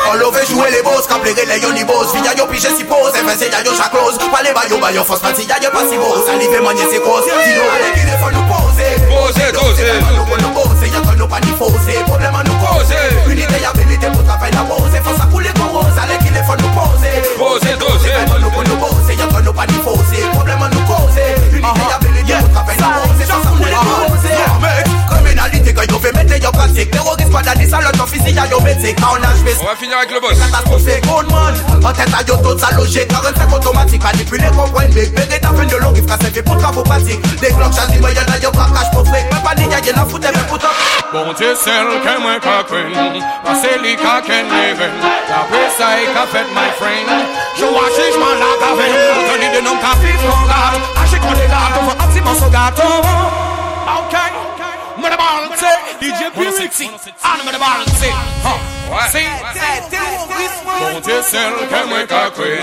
On love jouer les boss, les yoni boss. Yo pige si pose, mais eh c'est y'a yo chacose. Pas les bayo, bayo, force parti, y'a yo pas si beau. Salive manier c'est grosse. Si yo, allez qu'il faut nous poser. Poser, doser. Nous pour nous bosser, y'a que nous pas ni fausser. Problème à nous poser. Unité et habilité pour travailler la pose. Faut ça couler pour rose, allez qu'il faut nous poser. Poser, doser. Nous pour nous bosser, y'a que nous pas ni fausser. Problème à nous causer. Unité et habilité pour travailler la pose. Faut ça couler pour rose. Mec, criminalité quand yo fait mettre yo pratique. Terroriste pas dans des salons, ton physique y'a yo métier. Quand on a joué, On va finir avec le boss. catastrophique, good man. En tête à yo tout ça logé. 45 automatique, manipuler, comprendre, big. Bébé t'as fait de l'eau, qui fera fait pour travaux pratiques. Des cloques, chassis, moi y'en a yo craquage pour fric. Même pas ni y'a y'en a foutre, mais pour toi. Bon Dieu seul que moi qu'a cru Parce li qu'a ken leven La pesa e qu'a fait my friend Je vois jugement la gaven Tony de nom qu'a fait son gâte Ache petit morceau gâteau Ok De balance DJ Purity de balance Si Bon Dieu seul que moi qu'a cru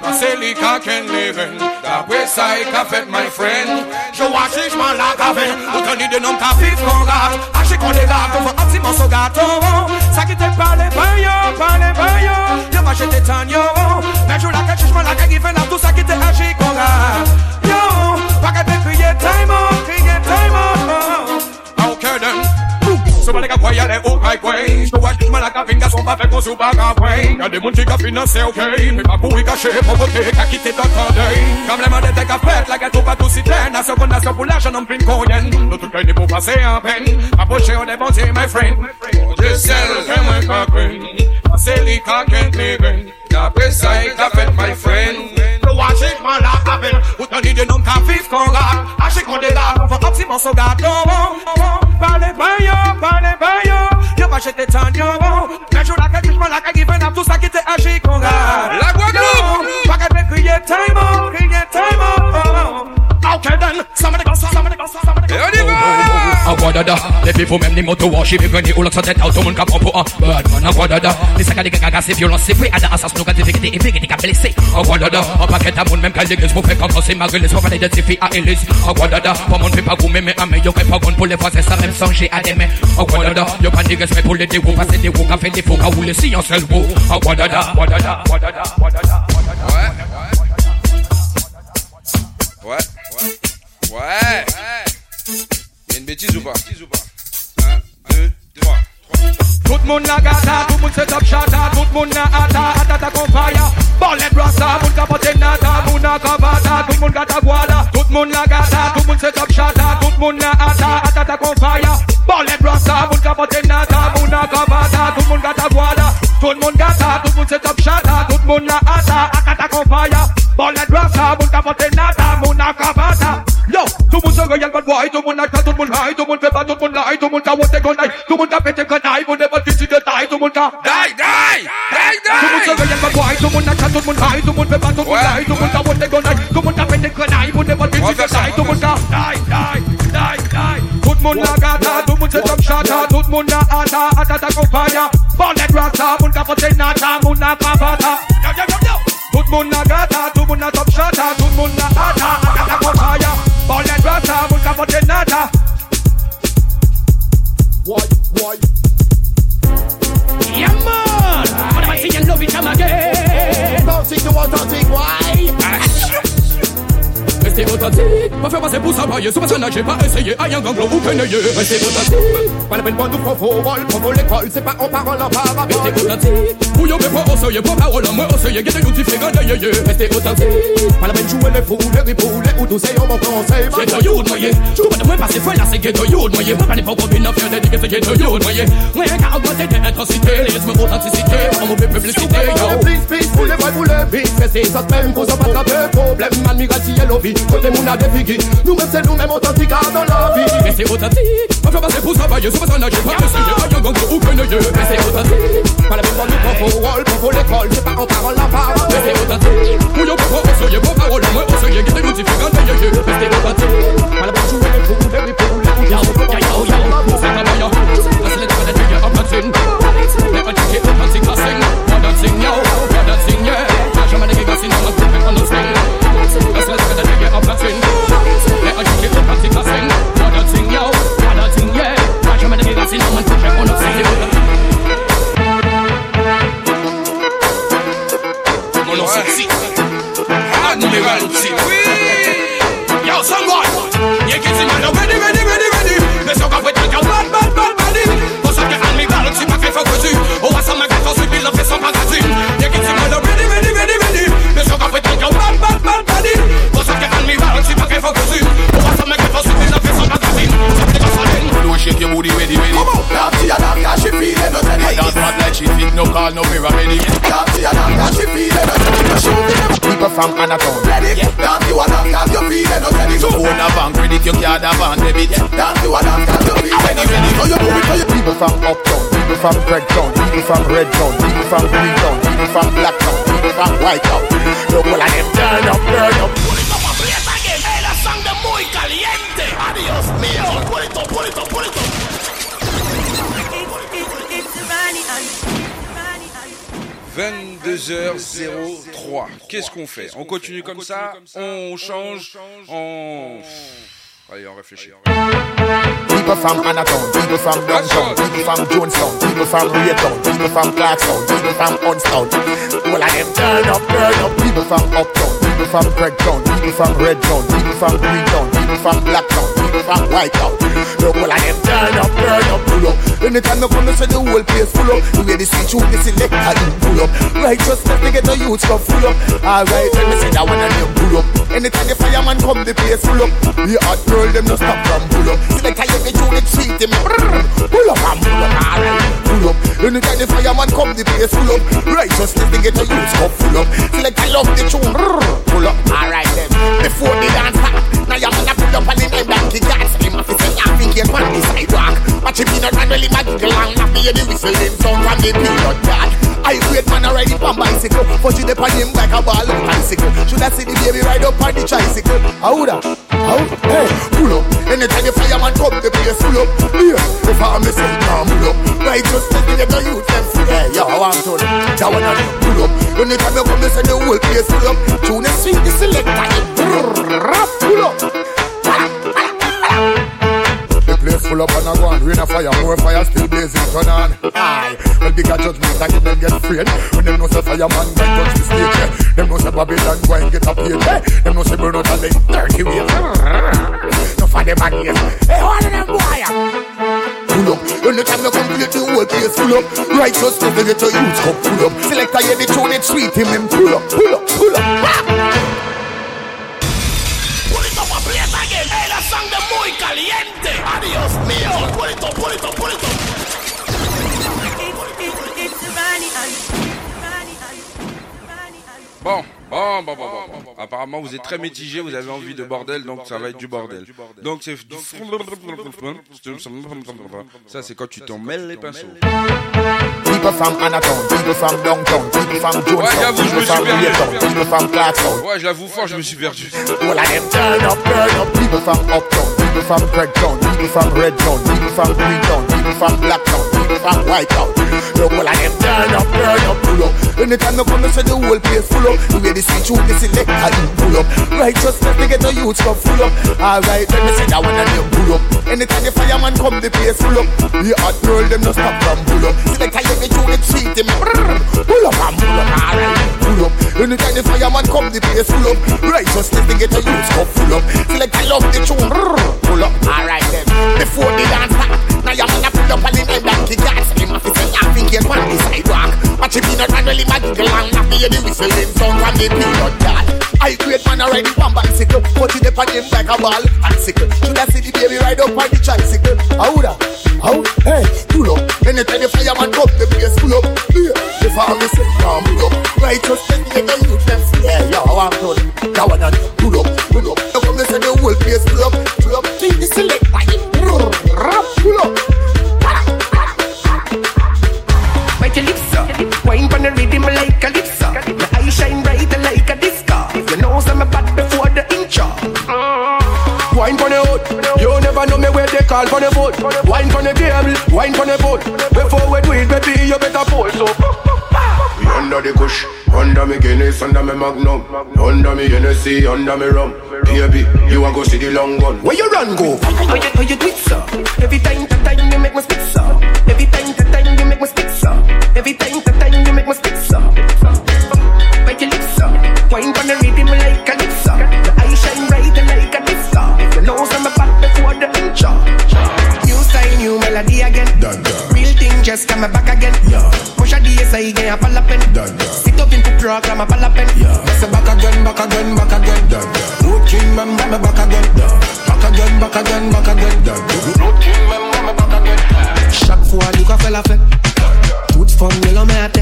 Parce li qu'a ken leven La Après ça, il a fait my friend. Je vois chichement la cave. Autant dit de nom qu'a vif qu'on rate. Haché qu'on est gâteau, un petit morceau gâteau. Ça qui te parle, ben yo, parle, ben yo. Yo, va jeter tan yo. Mais je la chichement la cave, fait tout ça qui te haché qu'on rate. Yo, qu'à te crier time out, crier time out. Okay then. Somebody got quiet and oh my way. So watch man like a finger son pas fait qu'on sous pas qu'un way. Y'a des moun qui ka financer ok. Mais pas pour y cacher, provoquer, qu'a quitté ton temps Comme les mains d'été qu'a fait, la gâteau pas tout citer. Nation pour nation pour l'argent, non pin coyen. Tout gagne pour passer en peine. Approcher on est bon, my friend. Je sais le fait moins qu'un peine. C'est lui qu'a qu'un peine. Après ça, il a fait my friend. So watch it, man, like a peine. Autant dit de nom qu'a vif qu'on rap. Haché qu'on dégarde, on fait un petit morceau gâteau. Parlez pas yo, parlez pas yo Yo va jeter tan yo Mais je la que je la que given up tout ça qui t'est agi qu'on garde La Guadeloupe Pas qu'elle peut crier time out, crier time out Okay then, somebody go, somebody go, somebody go Et on y va A guadada, les people même les motos wash, ils veulent ou l'autre tête out, tout le monde cap pour un bad man. A guadada, les sacs à des gagas, c'est violent, c'est vrai, à la assassin, nous, quand t'es et puis t'es blessé. A guadada, un paquet à monde, même qu'à l'église, pour faire commencer ma gueule, pour faire identifier à Élise. A guadada, pas mon fait pas goûter, mais à meilleur que pas bon pour les voisins, ça même songer à des mains. A guadada, y'a pas de respect pour les dégoûts, passer des roues, fait des faux, qu'à rouler si on seul beau. A guadada, guadada, guadada, ouais. Y'a une bêtise ou pas 1, 2, 3. Tout monde la gata, tout monde se top chata, tout monde la ata, ata ta compaya. Ballet brassa, moun capote nata, moun a cavata, tout monde gata guada. Tout monde la gata, tout monde se top chata, tout monde la ata, ata ta compaya. Ballet brassa, moun capote nata, moun a cavata, tout monde gata guada. Tout monde gata, tout monde se top chata, tout monde la ata, ata ta compaya. Ballet brassa, moun capote nata, moun. Yo, tout le monde se regarde bad boy, tout a tout monde high, tout monde fait pas, tout le monde high, tout le monde a wote gonai, tout le monde a pété gonai, vous n'avez pas dit de taille, tout le monde a Die, die, die, die. Tout se regarde bad boy, tout a tout monde high, tout monde fait pas, tout le monde high, tout le monde a wote gonai, tout le monde a pété vous n'avez pas dit de taille, tout a die, die, die, die. Tout gata, tout le se top chata, tout le monde ata, ata ta compagna. Ballet rasta, moun ka fote nata, moun na kavata. Yo, yo, yo, yo. Tout le monde gata, tout top tout monde ata, Why, why? Yeah, man! But I see you love it, I'm again. Don't think you want to think why? Ah. rester authentique. Pas faire passer pour s'abrailler, sous personne j'ai pas essayé. Aïe, un ganglon ou quenouillé. Rester authentique. Pas la peine, pas nous prendre vol, prendre l'école, c'est pas en parole, en parabole. Rester authentique. Bouillon, mais pas au pas parole, moi au seuil, guetter l'outil, fait gagner, rester authentique. Pas la peine jouer les fous, les ripoux, les ou tous, on m'en conseille. J'ai de you, noyé. Je comprends pas passer feu, là, c'est guetter you, noyé. Pas les pauvres combines, faire des c'est guetter you, noyé. Moi, qu'à des authenticité, en mauvais publicité. Please, please, vous les vrais, vous les vite, c'est ça, même qu'on pas de problème, man. Côté moun a des figues, nous-mêmes c'est nous-mêmes authentiques dans la vie. Restez authentique, pas faire passer pour ça pailler, sur ma j'ai pas essayé, à un ganglo ou quenouillé. Restez authentique, Pas la peine pour nous profo, rôle, provo l'école, c'est pas en parole, en parole. restez authentique. Bouillon, mais pas au seuil, pas parole, moi au seuil, guette nous fait gagner, yé, yé. Restez authentique. Pas la peine de jouer les fous, les ripoux, les houdous, Yo, yo, yo, yo, c'est pas moyen. That's the little bit of I'm dancing. Let me take it, I'm dancing, I sing. Booty, ready, ready. Come on, Nancy and Nancy, she feeling no steady. I dance mad like she fit, no call, no pyramid. Nancy and Nancy, she feeling no steady. She feeling People from Anatown. ready. Nancy and Nancy, you feeling no steady. So own a van, credit your card, a van, debit. Nancy and Nancy, you feeling no steady. So you move it, so you People from Uptown, people from Redtown, people from Redtown, people from Greentown, people from Blacktown, people from Whitetown. Look all of them turn up, turn up. la sangre muy caliente. Adiós mío. Pulito, pulito, pulito. 22h03. Qu'est-ce qu'on fait On continue comme ça On change On... Allez, on réfléchit. People from Anatown, people from Downtown, people from Jonestown, people from Raytown, people from Clarkstown, people from Hunstown. All of them turn up, turn up. People from Uptown, people from Craigtown, people from Redtown, people from Greentown, people from Blacktown, from Whitetown. Look, all of them turn up, turn up, pull up. Anytime I come, I say the whole place full up. The way the switch shoot, they select and you pull up. Righteousness, they get the youth stuff full up. Alright, let me say that one and them pull up. Anytime the fireman come, the place full up. The hot girl, them no stop from pull up. Select how you get you, they treat them. Pull up and pull up, alright, pull up. Anytime the fireman come, the place full up. Righteousness, they get the youth stuff full up. Select I love the tune, pull up, alright then. Before the dance now you man a pull up and the name dance. Him a fi say, I think he on the sidewalk. Watch him in a run, really my giggle and not be the whistle, them sound from the peanut yard. I great man a ride it on bicycle But dip on him like a ball on bicycle Should I see the baby ride up on the tricycle? How da? How? Hey, pull up Anytime the fireman come, the place full up Yeah, if I miss it, now pull up Right, just let me the youth them free Yeah, yo, I'm told That one and pull up Anytime you come, they say the whole place full up Tune the sweet, the selector Pull up The place full up and a go on Rain a fire, more fire still blazing turn on. Aye, well bigger judgment and them get afraid. When them know say fireman can touch the stage yeah. Them know say Babylon go and get a page hey. Eh. Them know say burn out and they dirty ways. No for them and yes Hey, all of them boy. Pull up. Anytime you come, play the whole place full up. Righteous, they get your youth come pull up. Selector, yeah, the tune, it sweet him and pull up, pull up, pull up. Pull Bon, bon, bon, bon, bon, bon. Apparemment, vous êtes très mitigé, vous avez envie de bordel, donc ça va être du bordel. Donc c'est du... Ça, c'est quand tu t'en mêles les pinceaux. People from Anatown, people from Downtown, people from Ouais, Jonestown, j'avoue, je people me suis from perdu. Raytown, people from Clarkstown. Ouais, je l'avoue fort, je me suis perdu. All of them turn up, turn up. People from Uptown, from Craigtown, people from Redtown, people from Greentown, people from Blacktown, people from Whitetown. Look, all of them turn up, turn up, pull up. Anytime you come, they say the whole place full up. The way the switch shoot, they select and you pull up. Righteousness, they get the youth stuff full up. Alright, let me say that one and them pull up. Anytime the fireman come, the place full up. The hot girl, them no stop from pull up. Select how you get you, they treat them. Pull up and pull up, alright, pull up. Anytime the fireman come, the place full up. Righteousness, they get the youth stuff full up. Select I love the tune. Pull up, alright then. Before the dance start, now you man a pull up and the name dance. Him a fi say, I think he on the sidewalk. Watch him in a run, really my giggle and not be the whistle, them sound. From the peanut yard. I great man a ride it on bicycle. Put it up on him like a ball bicycle. Should I see the baby ride up on the tricycle? How da? How? Hey, pull up. Anytime the fireman come, the place pull up. Yeah, the farmer say, come pull up. Righteous, then you get youth them free Yeah, I'm told That one and pull up, pull up. Now come they say the whole place pull up Pull up, think the select call pon the foot. Wine pon the table, wine pon the boat. Before we do it, baby, you better pull so. We under the kush, under me Guinness, under me Magnum, under me Hennessy, under me rum. Baby, you a go see the long gun. Where you run go? How you, how you do it, so? Every time, the time you make me spit, Thing come back again. Push a DS, I get a palapen. Sit up into program, a palapen. Say back again, back again, back again. Road king, remember me back again. Back again, back again, back again. Road king, remember me back again. Chaque fois, nous qu'a fait la fête. Toute formule en mette.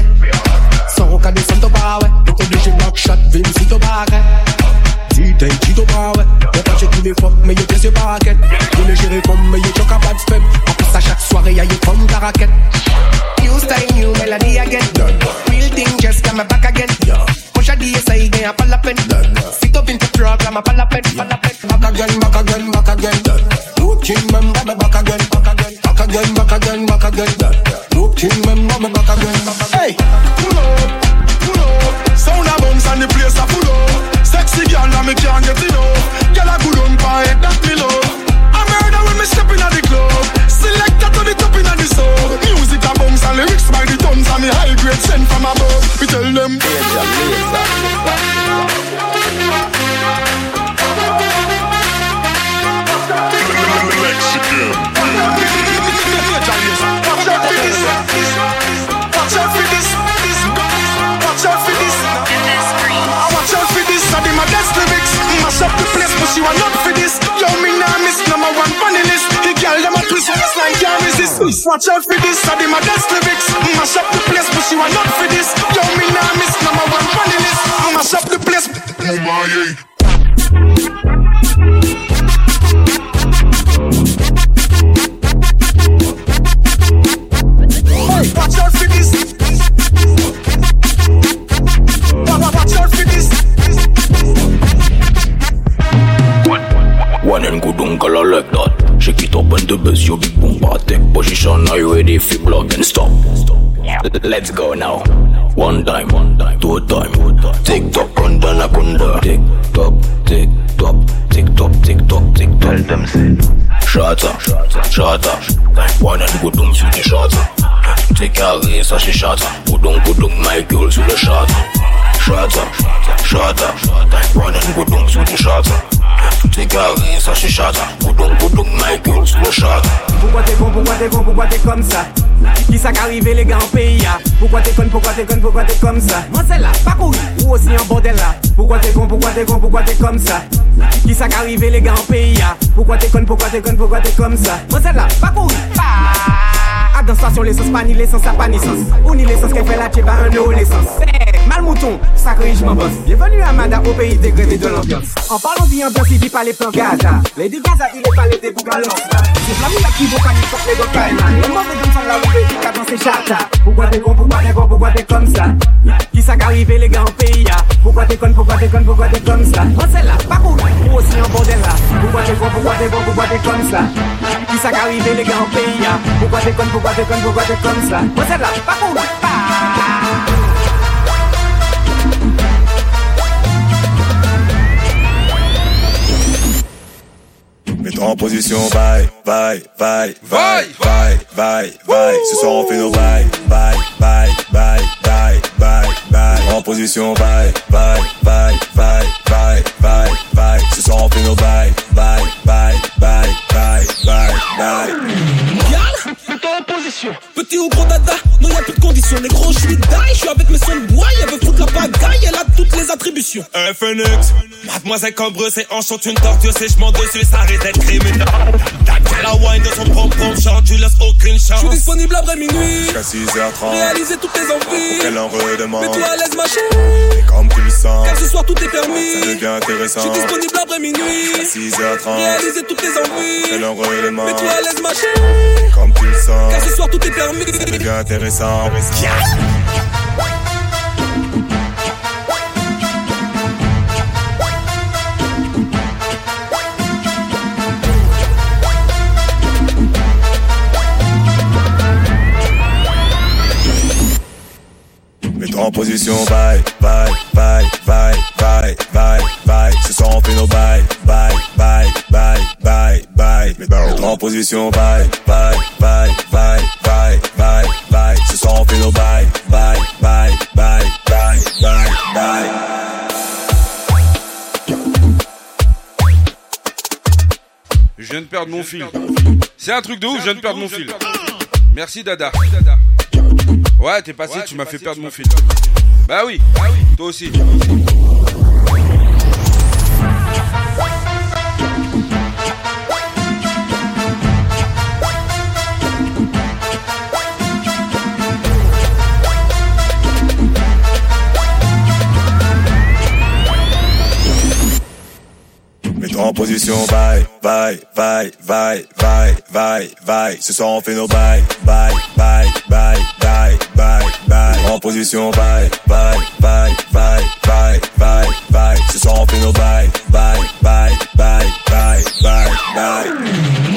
Son cas descend au bas, ouais. T'es obligé back shot, Vince, si t'as pas Dis-t'es dit au ouais. Y'a pas chez tous les fuck, mais y'a comme. New style, new melody again. Real thing just come back again. Push a DS, I get a palapen. Sit up into program, a palapen, palapen. Back again, back again, back again. them. Danger, laser. Watch out for this. I did my best lyrics. Mash up the place, but she want not for this. Yo, me nah miss number one on the list. Mash up the place. Oh my, Shake it up and the best you big boom take position. Are you ready for blood and stop? Let's go now. One time, two time. Tick tock, kunda na kunda. Tick tock, tick tock, tick tock, tick tock, tick tock. Tell them say. Shata, shata. One and good um sur les shata. T'es carré, ça c'est shata. Goudon, goudon, my girl le shata. Shata, shata. One and good um sur les shata. T'es carré, ça c'est shata. Goudon, goudon, my girl le shata. Pourquoi t'es con, pourquoi t'es con, pourquoi t'es comme ça? Qui ça qu'arrive les gars en pays Pourquoi t'es con, pourquoi t'es con, pourquoi t'es comme ça? Moi c'est là, pas cool, ou aussi en bordel là. Pourquoi t'es con, pourquoi t'es con, pourquoi t'es comme ça? Qui ça qu'arrive les gars en pays Pourquoi t'es con, pourquoi t'es con, pourquoi t'es comme ça? Moi c'est là, pas cool, pas dans station l'essence, pas ni l'essence, ça pas sens. Ou ni l'essence qu'elle fait là, t'es un eau l'essence Mal mouton, sacré je m'en bosse Bienvenue à Mada au pays dégradé de l'ambiance. En parlant vie ambiance, il dit pas les plans Gaza Les deux Gaza, il est pas les débougalons C'est la mille qui vaut pas les Les mauvais comme ça, la qui chata Pourquoi t'es con, pourquoi t'es con, comme ça? Qui ça qu'arrive les gars pays Pourquoi t'es con, pourquoi t'es con, pourquoi comme ça? C'est là, pas Qui pas En position, bye, bye, bye, bye, bye, bye, bye. Ce soir on fait nos bye, bye, bye, bye, bye, bye, bye. En position, bye, bye, bye, bye, bye, bye, bye. Ce soir on fait nos bye, bye, bye, bye, bye, bye, bye. Gal, mets-toi en position. Petit ou gros dada, non y'a plus de conditions. Les gros, je suis die, je suis avec mes sons de bois. Elle veut foutre la pagaille, elle a toutes les attributions. Un phoenix, mademoiselle Cambreux, c'est enchante une torture, c'est j'm'en dessus, ça risque d'être criminel. La wine de son pom-pom, chante, tu laisses aucune chance. Je suis disponible après minuit. Jusqu'à 6h30. Réaliser toutes tes envies. Qu'elle en redemande. Mets-toi à l'aise, ma chérie. Et comme tu le sens. Car ce soir tout est permis. Ça devient intéressant. Je suis disponible après minuit. Jusqu'à 6h30. Réaliser toutes tes envies. Qu'elle en redemande. Mets-toi à l'aise, ma chérie. Comme tu le sens. Car ce soir tout est permis. Ça devient intéressant. Mets-toi en position, bye, bye, bye, bye, bye, bye, bye. Ce soir on fait nos bye, bye, bye, bye, bye. Mets-toi en position, bye, bye, bye, bye, bye, bye, bye. Ce soir on fait nos bye, bye, bye, bye, bye, bye, bye. Je viens de perdre mon fil. C'est un truc de ouf, je viens de perdre mon fil. Merci Dada. Ouais, t'es passé, tu m'as fait perdre mon fil. Bah oui, toi aussi. En position, bye, bye, bye, bye, bye, bye, bye. Ce soir on fait nos bye, bye, bye, bye, bye, bye, bye. En position, bye, bye, bye, bye, bye, bye, bye. Ce soir on fait nos bye, bye, bye, bye, bye, bye, bye.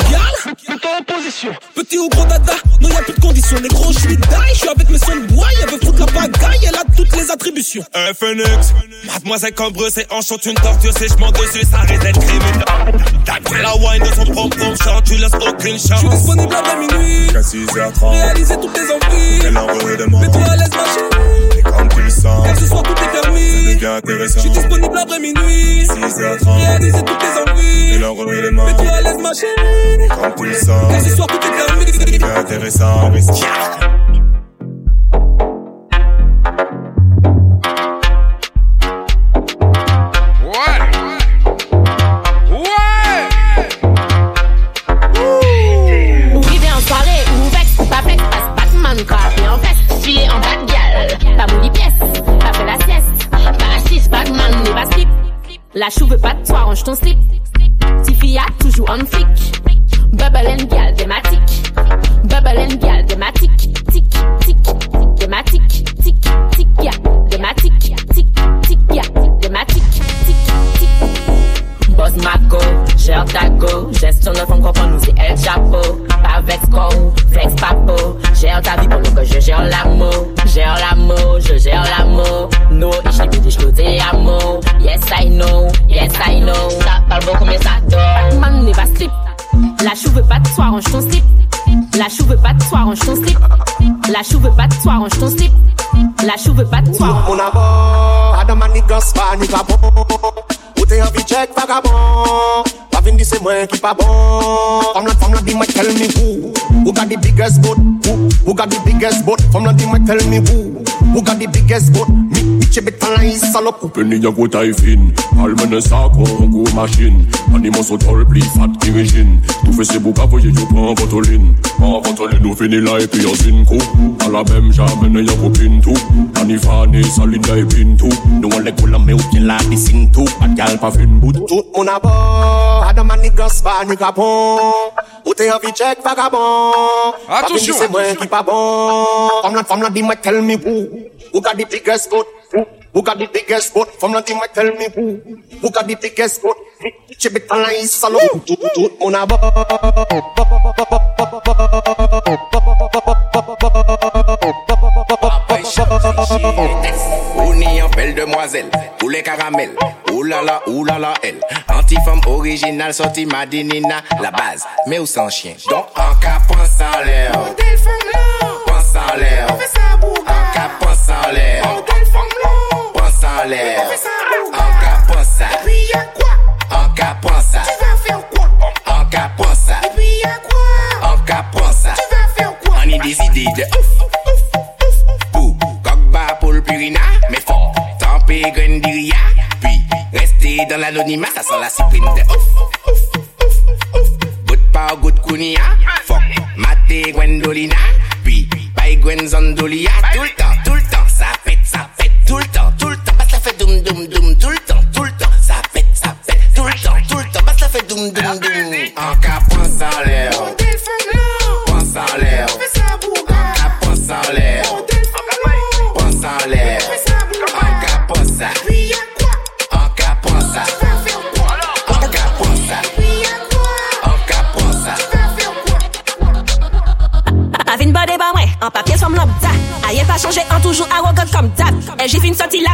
Gal, en position. Petit ou gros dada, non y'a plus de conditions. Les gros, je suis die, je suis avec mes sons de bois. Elle veut foutre la pagaille, elle a toutes les attributions. Un phoenix, mademoiselle Cambreux, c'est enchante une torture, c'est j'm'en dessus, ça risque d'être criminel. T'as la wine de son pom-pom, chante, tu laisses aucune chance. Je suis disponible après minuit. Jusqu'à 6h30. Réaliser toutes tes envies. Qu'elle en redemande. Mets-toi à l'aise, ma chérie. Et comme tu le sens. Car ce soir tout est permis. Ça devient intéressant. Je suis disponible après minuit. 6h30. Réaliser toutes tes envies. Qu'elle en redemande. Mets-toi à l'aise, ma chérie. Comme tu le sens. Car ce soir tout est permis. Devient intéressant. La chou veut pas de toi, range ton slip. Tiffy a toujours en flic. Bubble and gal, thématique. Bubble and gal, thématique. Tic, tic, thématique. Tic, tic, ya, thématique. Tic, tic, ya, thématique. Tic, tic. Boss Mako, gère ta go Gestion de fonds comprend nous c'est El Pas vex con, flex papo Gère ta vie nous que je gère l'amour Gère l'amour, je gère l'amour No, ich liebe dich, du t'es amour Yes I know, yes I know Ça parle beaucoup mais ça dort Man n'est pas slip. La chou veut pas de toi, range ton slip. La chou veut pas de toi, range ton slip. La chou veut pas de toi, range ton slip. La chou veut pas de toi. Mon abord, Adam and niggas pas ni bon. Ou t'es envie check vagabond. Pas vin di c'est moi qui pas bon. From la, from la, di moi tell me who. Who got the biggest boat? Who, who got the biggest boat? From la, di moi tell me who. Who got the biggest boat? Mi, mi chebet pan la is salope. Penny ya go taille fine Almene sako, an go machine Animan so tol, pli fat ki rejine Tou fe se bouk avoye yo pan votoline Pan votoline ou fini la e pi an sin kou A la bem jamene ya go pin tou Ani fane salin ya pin tou Nou an lek ou la me ou ken la di sin tou At gal pa fin bout Tout mon abord, Adam and niggas pas ni bon. Ou t'es envie check vagabond. Pas vin di Attention, c'est moi qui pas bon. From la, from la, di moi tell me who. Who got the biggest boat? Who, who got the biggest boat? From di moi tell me who. Who got the biggest boat? Pan la is salope. Tout, tout mon abord. Ouni en belle demoiselle, ou les caramels, oulala, oulala, elle. Anti-femme originale, sortie Madinina, la base, mais où sans chien? Donc, en cas, pense en l'air. Pense en l'air. En cas, pense en l'air en l'air. En quoi? En capant. Tu vas faire quoi? En capant. Et puis quoi? En capant. Tu vas faire quoi? On est des idées de ouf, ouf, ouf, ouf. Pou, pour le purina, mais fort. Tempé, grendiria. Puis, rester dans l'anonymat, ça sent la cyprine de ouf, ouf, ouf, ouf. Fuck, maté, Gwendolina. Puis, by Gwen Zandolia. Tout le temps, tout basse la fait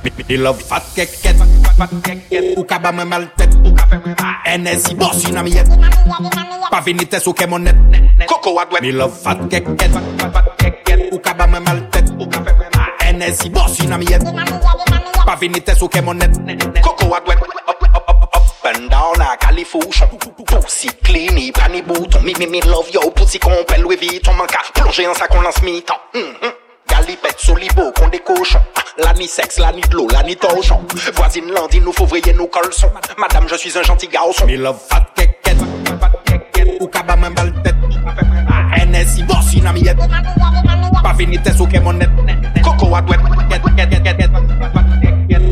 Be love fat keket Ou ka ba mwen mal tet Enesi bors yon amyet Pa vini tes ou ke monet Koko adwet Be love fat keket Ou ka ba mwen mal tet Enesi bors yon amyet Pa vini tes ou ke monet Koko adwet Up and down like California. Pussy clean, il prend les boutons. Me, me, me, love yo, pussy qu'on pèle Louis Vuitton. man ka plonger en sa on lance mi-temps. kalipet sou libo kon La ni seks, la ni dlo, la ni torchon. Voisine lundi nou fouvrier nou kolson Madame je suis un gentil garçon. Me love. Fat keket Ou kaba men bal tet NSI boss in amiyet Pa vinites ou ke monet Koko adwet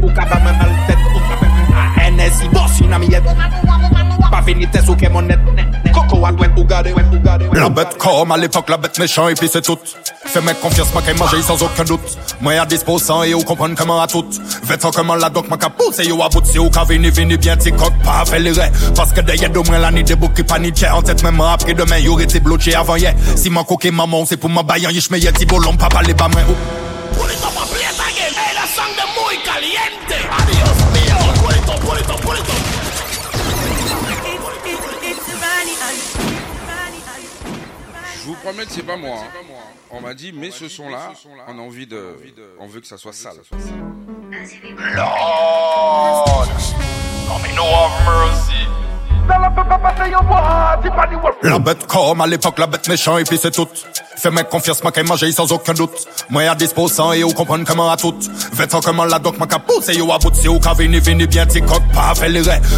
Ou kaba men bal tet NSI boss in amiyet yet Pa vini tes ou ke mon net ou gade La bête comme à l'époque, la bête méchant et puis c'est tout. Fais-moi confiance, moi qu'elle manger sans aucun doute. Moi à disposant et ou comprendre comment à tout. Vêtements comment la doc, moi qu'à pousser yo à bout. Si ou qu'à vini, vini bien, t'y coque pas. Parce que derrière de moi, la ni des boucs qui paniquent. En tête même après demain, y'aurait été bloqué avant hier. Si mon coquet maman, c'est pour ma baillant, ti bolon, papa les bas Que c'est pas moi. hein. On m'a dit, mais ce son-là, on a envie de. On veut que ça soit sale. Lord have mercy. La bête comme à l'époque, la bête méchant et puis c'est tout. Fais-moi confiance, ma manger sans aucun doute. Moi à disposant et ou comprendre comment à tout. Vêtements comment la doc, ma pousse et yo à bout. C'est au vini vini bien t'y coq pas fait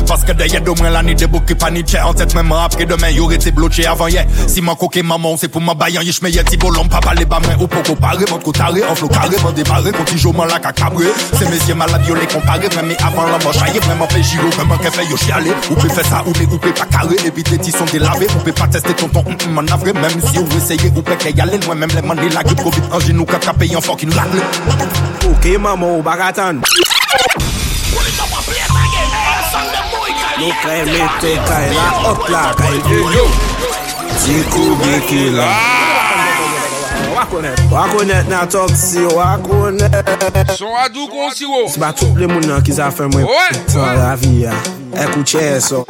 Parce que derrière de moi la nuit des boucs qui paniquent. En tête même après demain, y'aurait été bloqué avant hier. Si ma coquille maman, c'est pour ma baillant, y'a j'mets y'a bolon, papa les bas ou pour comparer. Mon coup en flot carré, mon démarré, continue la cacabré. C'est messieurs malades, yo les comparer, même avant la moche, aïe, vraiment fait giro, vraiment qu'elle fait yo chialer. Ou faire ça, ou mais ou peut pas carré, puis tes sont délavés. On peut pas tester ton ton, m'en avré, même si on veut essayer, ou peut y aller loin, même les manis la grippe, Covid, en genou, quand t'as payé en fucking lagle. Ok, maman, bagatan. Nou kay mete kay la, hop la kay yo yo Zikou beki la wakonet Wakonet nan tok si wakonet. Son adou kon si wo. Si ba tout le moun nan ki zafen mwen. Son la vi ya. Ekouche so.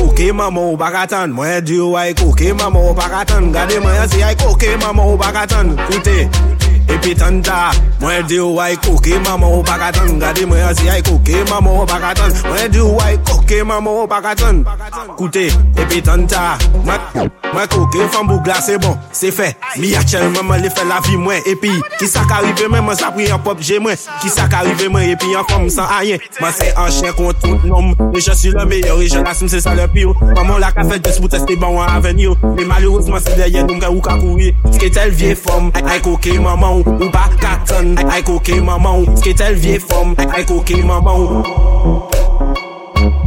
Koke mama ou bagatan Mwen di yo ay koke mama ou bagatan Gade mwen si ay koke mama ou bakatan Koute. epi tanda Mwen di ou ay koke, maman ou bagatan Gade mwen si ay koke, maman ou bagatan Mwen di ou ay koke, maman ou bagatan Koute, epi tanda Mwen koke, fambou glas, se bon, se fe. Mi a chel maman li fe la vi mwen. Epi, ki sa ka rive mwen, mwen sa pri an pop je mwen. Ki sa ka rive mwen, epi an fom san ayen Mwen se anchen kont tout nom. E je suis le meilleur, et je l'assume, se sa le piyo Maman la ka fet des pou teste ban wan avenir Mais mwen se deye, nou mwen ou ka kouye Ske tel vie fom, ay koke, maman ou bakaton, ay koke maman Ske tel vie fom, ay koke maman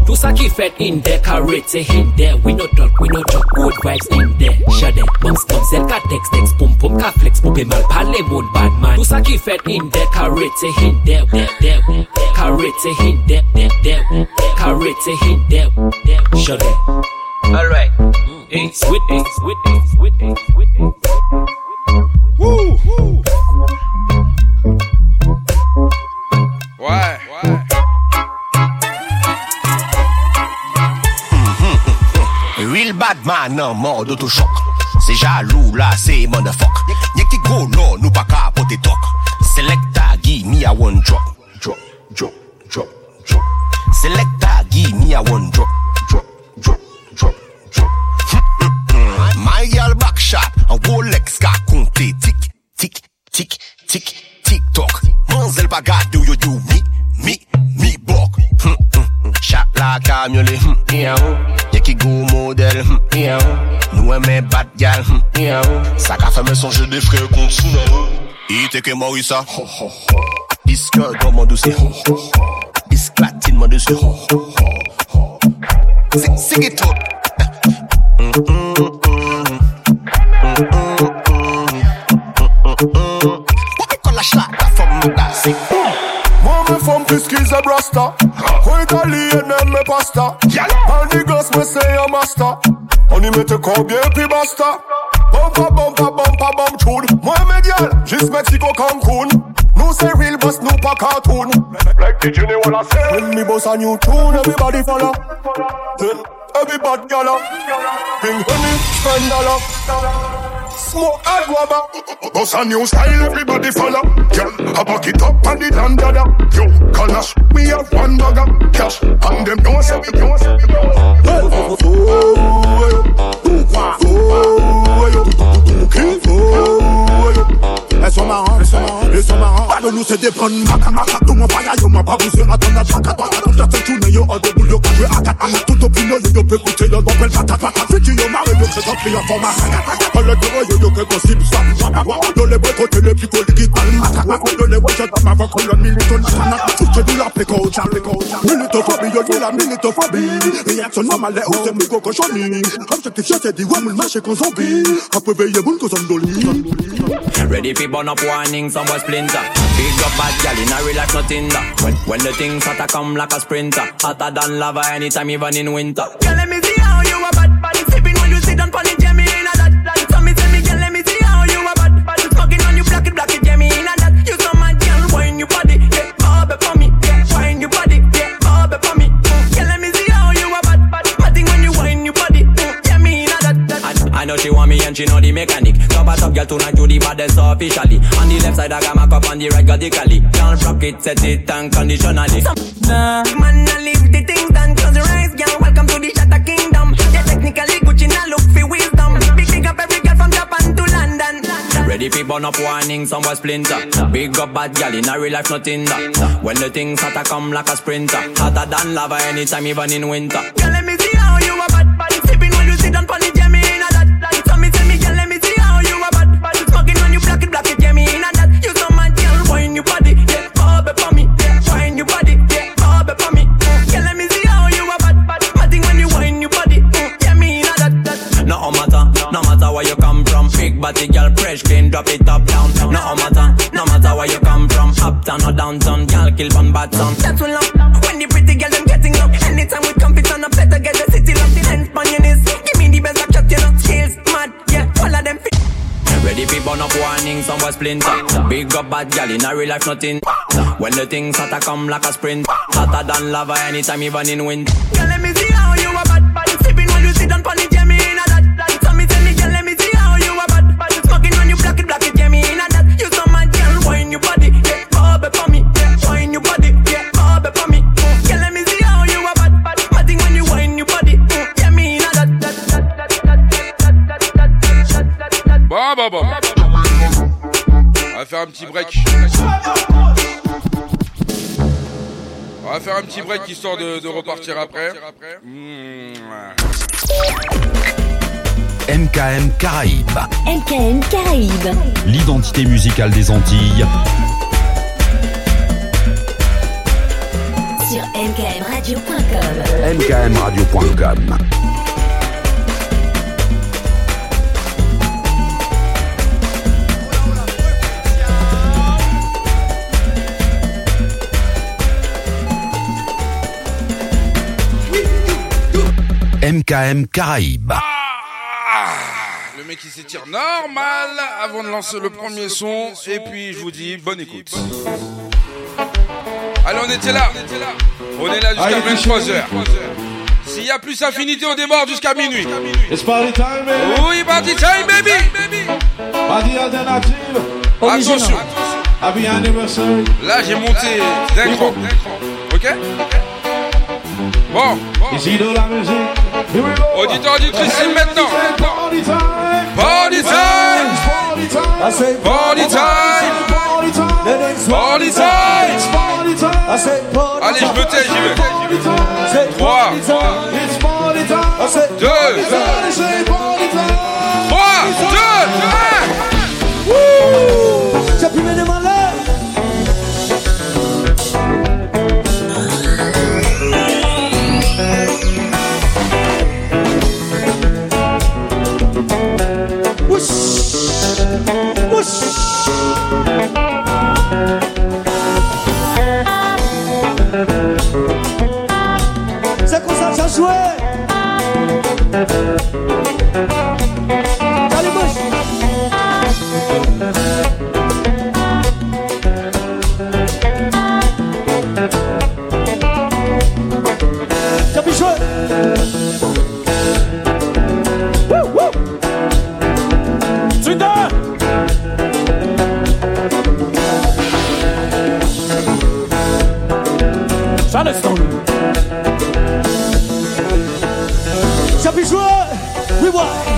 Tout ça qui fait in there, carrot c'est in there. We no talk, we no talk, good vibes in there. Shade, bums bums, elle ka text text, pum pum, ka flex, poupé mal parler, mon bad man. Tout ça qui fait in there, carrot c'est in there, there, there. Carrot c'est in there, there, there. Carrot in there, there. Shade. Alright. Mm, it's with it, it's with it, it's with it, it's with it. Woo! Ouais, ouais. Real bad man nan mode autochoc Se jalou la se motherfuck Nye ki go no nou pa ka pote tok Selecta give me a one drop Drop, drop, drop, drop Selecta give me a one drop, My girl back shot, un Rolex ka compté. Tic, tic, tic, tic, tic toc. Manzel pa gade yo yo mi, mi, mi bok. Hum. Hmm, hmm. Shot la camiolet, hmm, yeah, oh. Y'a qui go modèle, hmm, yeah, oh. Nous bad gal, hmm, yeah, oh. Ça ka fait son jeu de frères contre Sunao. Il était que Maurissa. Disque dans mon dossier. Disque platine mon dossier. Sing, it est brasta Au italien même me pasta Un niggas me say a master. On y mette combien puis basta Bumpa bumpa bumpa bum tune. Moi me gal, juste Mexico Cancun. Nous c'est real boss, nous pas cartoon. Like the Jenny wanna say. When me boss a new tune, everybody follow. Then everybody gala Bring honey, spend dollar Smoke and guava Boss a new style, everybody follow Girl, I back it up on the dandada Yo, calash, we have one bagger Cash, and them don't say we don't say we don't say Elles sont marrantes, elles sont marrantes, elles sont marrantes. Pas de c'est des. Tout mon yo m'a tourné, yo, en yo, quand je. Tout au yo, peut coûter bon patate. Yo, yo, c'est un format. Le yo, yo, que possible, ça. Les boîtes, côté les les les j'attends ma voix. Tout du la péco. Militophobie, yo, la militophobie. Réaction normale, cochonni. Objectif, c'est dit, ouais, marché, qu'on zombie. Après, veiller, boule, qu'on zombie. Ready fi burn up warning, some boy splinter. Big up bad gal in a real life nothing that. When when the things hotter come like a sprinter, hotter than lava anytime even in winter. Girl, let me see how you a bad bad. Sipping when you sit down pon it, I, I know she want me and and she know the mechanic. Top a top girl tonight you the baddest officially. On the left side I got my cup on the right got the cali. Can't rock it, set it unconditionally. Nah. Man, I leave the things done. Close your eyes, girl. Welcome to the Shatter Kingdom. Yeah, technically Gucci now look for wisdom. Big big up every girl from Japan to London. Ready for burn up warning, some boy splinter. Big up bad gal in a real life, nothing that. When the things hotter come like a sprinter. Hotter than lava anytime, even in winter. Girl, let me see how you a bad bad. Sipping when you sit down pon the body girl, fresh, clean, drop it up down. No oh, matter, no matter where you come from. Uptown or downtown, girl, kill one bad son. That's when love. When the pretty girl them getting up. Anytime we come, it's on a better get the city locked. The hands on your knees. Give me the best of shot, you know. Skills, mad, yeah. All of them fit. Ready for burn up warning, some boy splinter. Big up bad gal in a real life, nothing. When the things hotter come like a sprint. Hotter than lava anytime, even in winter. Girl, let me see how you a bad bad. Sipping when you sit down pon On va faire un petit break. On va faire un petit break histoire de, de repartir après. MKM Caraïbes, MKM Caraïbes. l'identité musicale des Antilles. Sur mkmradio.com. mkmradio.com. MKM Caraïbes. Le mec il s'étire normal avant de lancer le premier son. Et puis je vous dis bonne écoute. Allez, on était là. On est là jusqu'à 23h. S'il y a plus affinité, on démarre jusqu'à minuit. It's party time, baby. Oui, party time, baby. Party alternative. Attention. Happy anniversary. Là, j'ai monté d'un cran. Ok? Bon. Ici de la musique. Auditeur, auditrice, maintenant. Party time. I say party time. Party time. I say party Allez, je me tais, j'y vais. 3, 2, 1. jouer Allez, bouche Capis jouer Wouh, wouh Tsuda Charleston why.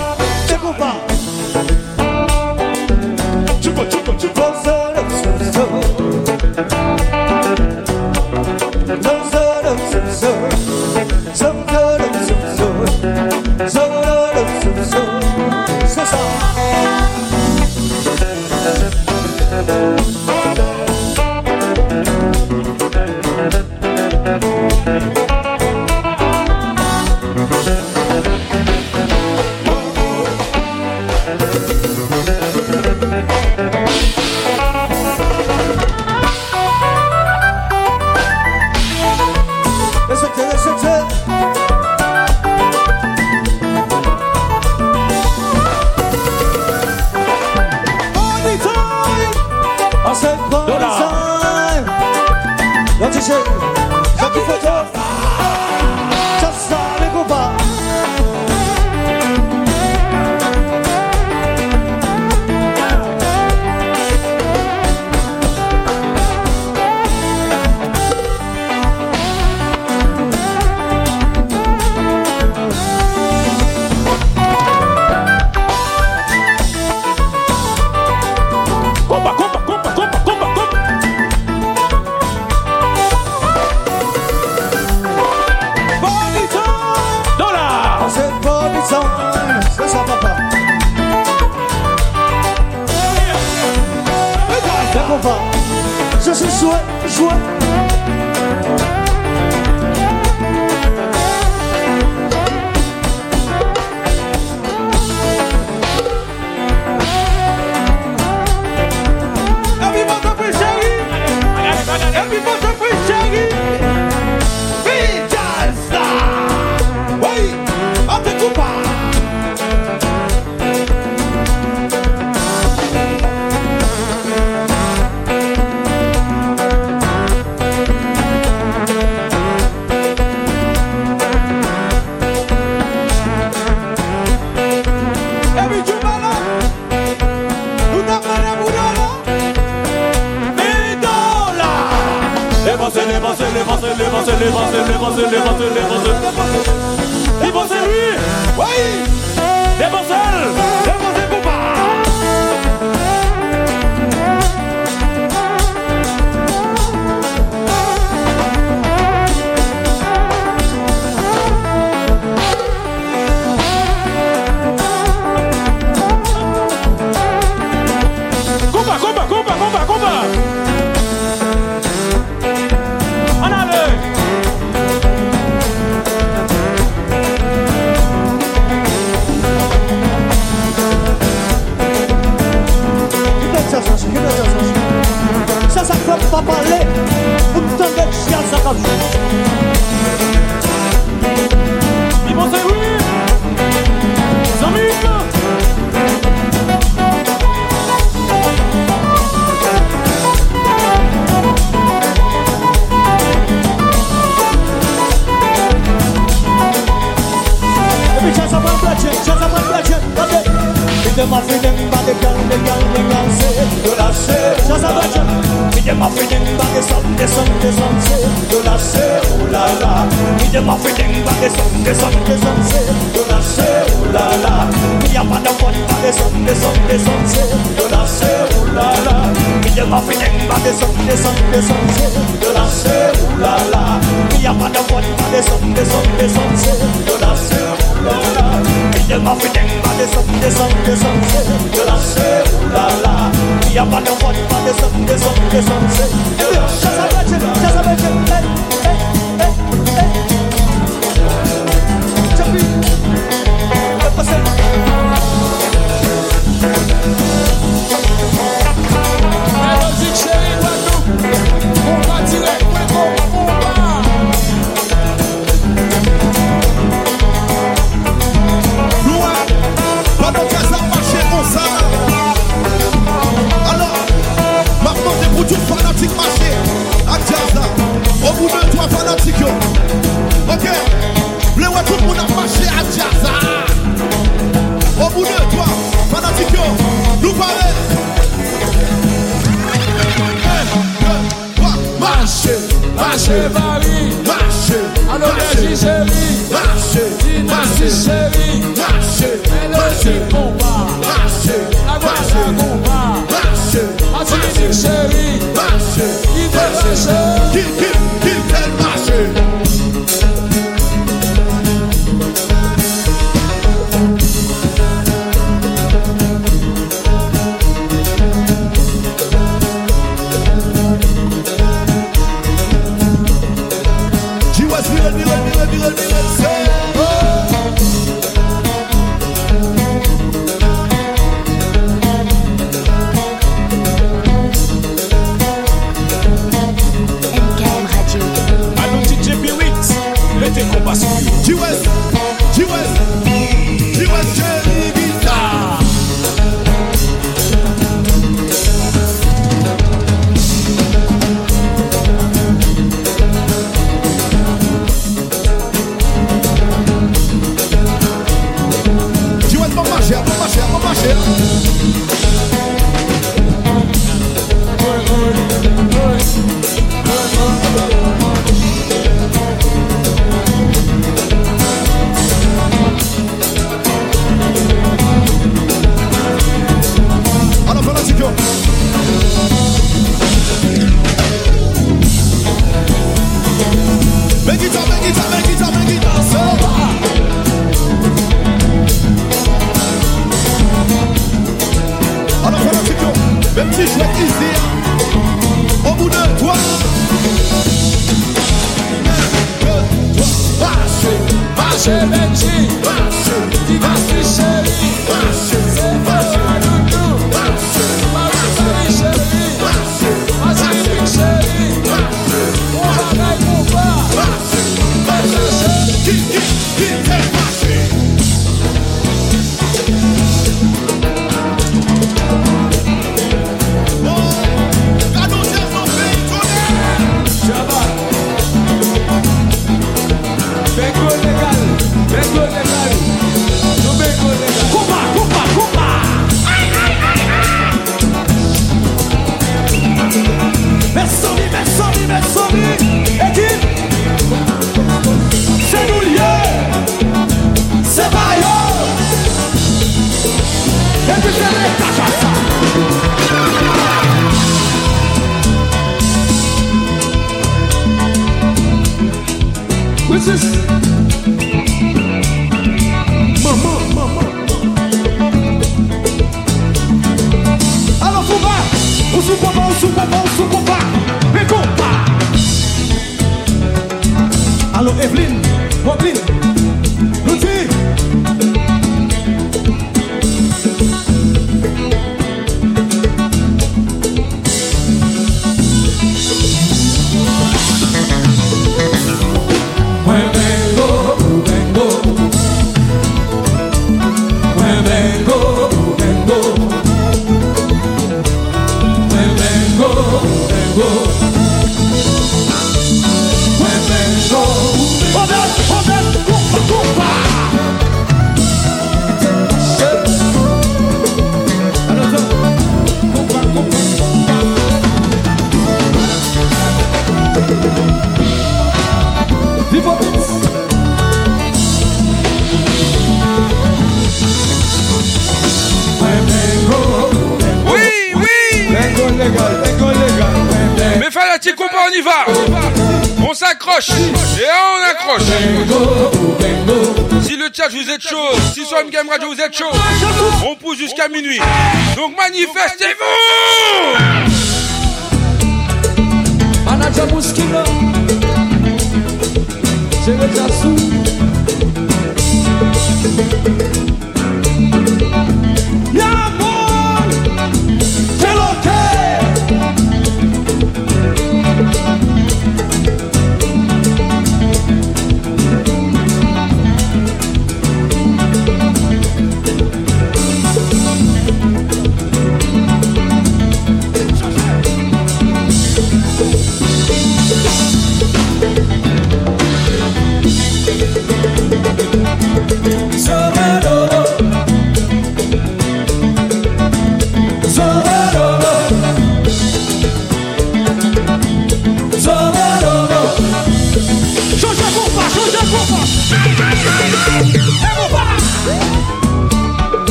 Donc manifeste.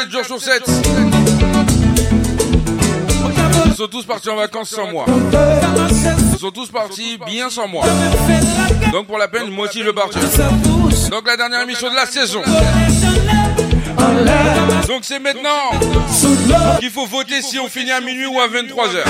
7 jours sur 7. Ils sont tous partis en vacances sans moi. Ils sont tous partis bien sans moi. Donc pour la peine, moi aussi je. Donc la dernière émission de la saison. Donc c'est maintenant qu'il faut voter si on finit à minuit ou à 23h.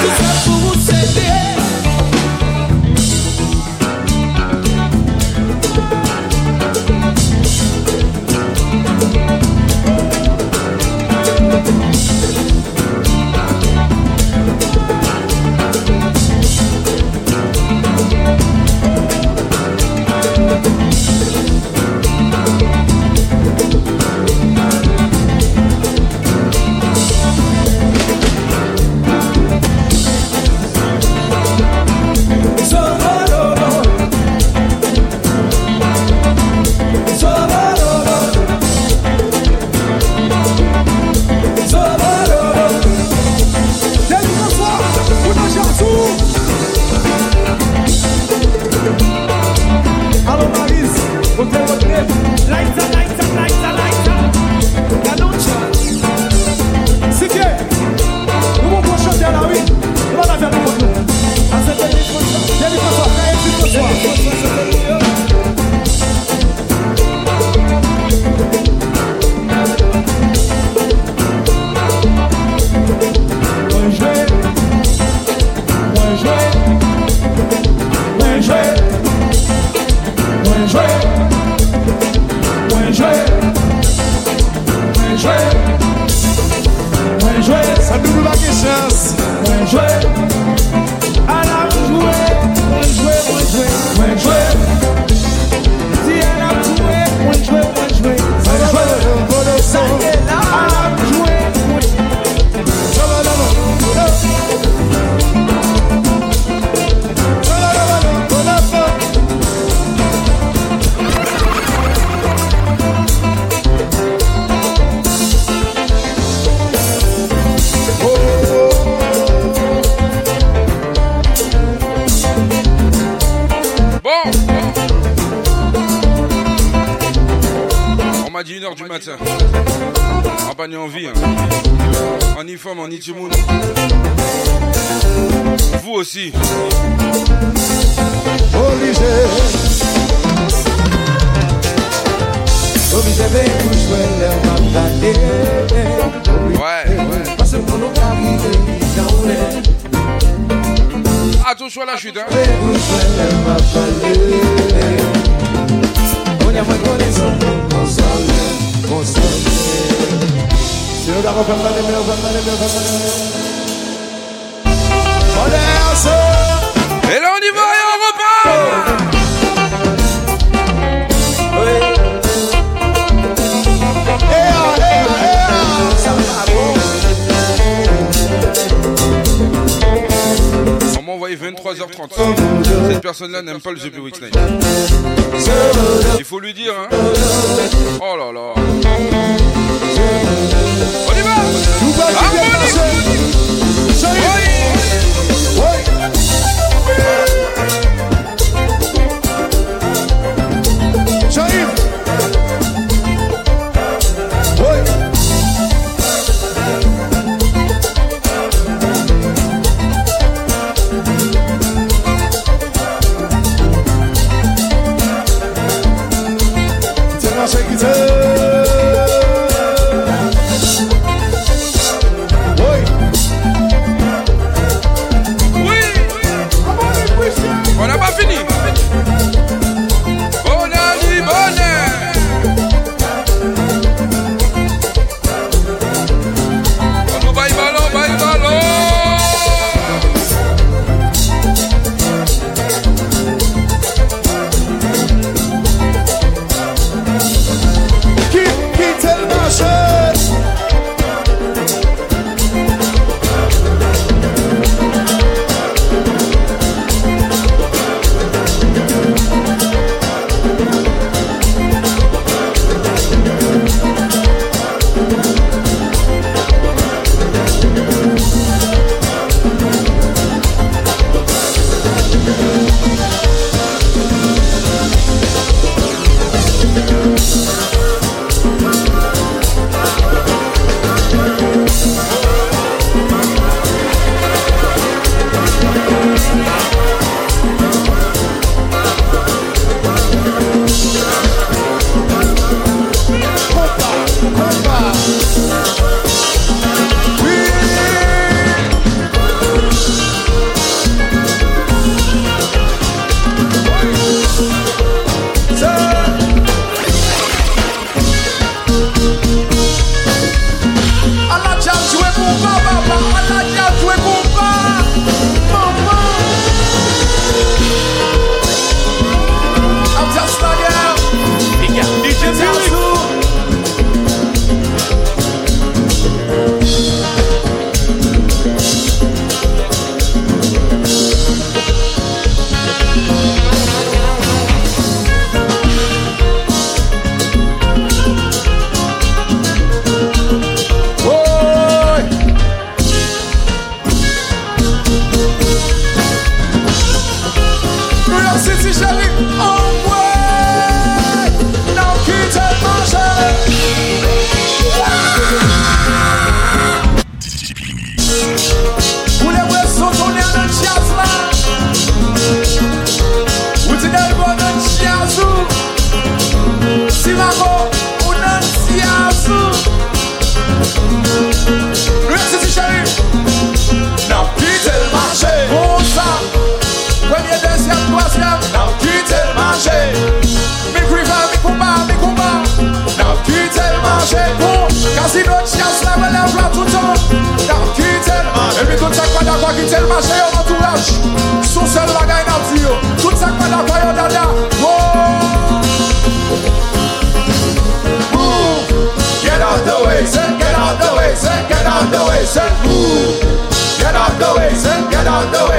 Judas personne-là n'aime pas le The Week Night. Il faut lui dire, hein.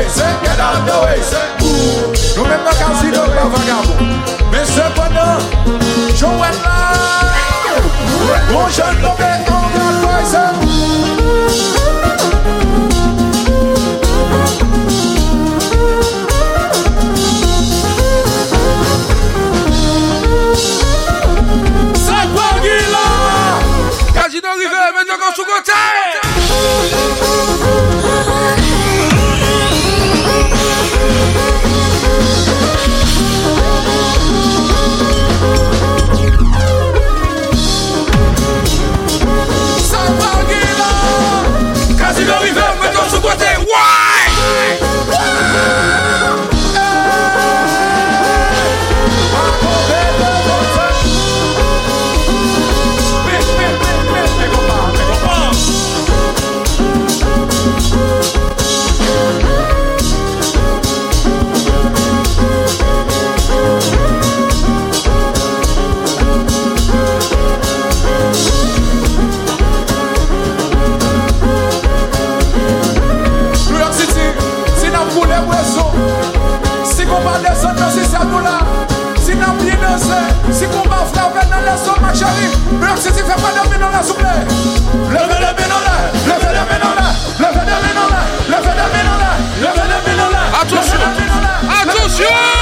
way, say get out the way, say Ooh, nou men nan kasino pa vagabon Men se panan, jowen la Mon jen kope Allez chérie, bloc si tu fais pas de mine en la souple. Levez les mines en l'air, levez les mines en l'air, levez les mines en l'air, levez les mines en l'air, levez les mines en l'air. Attention, attention.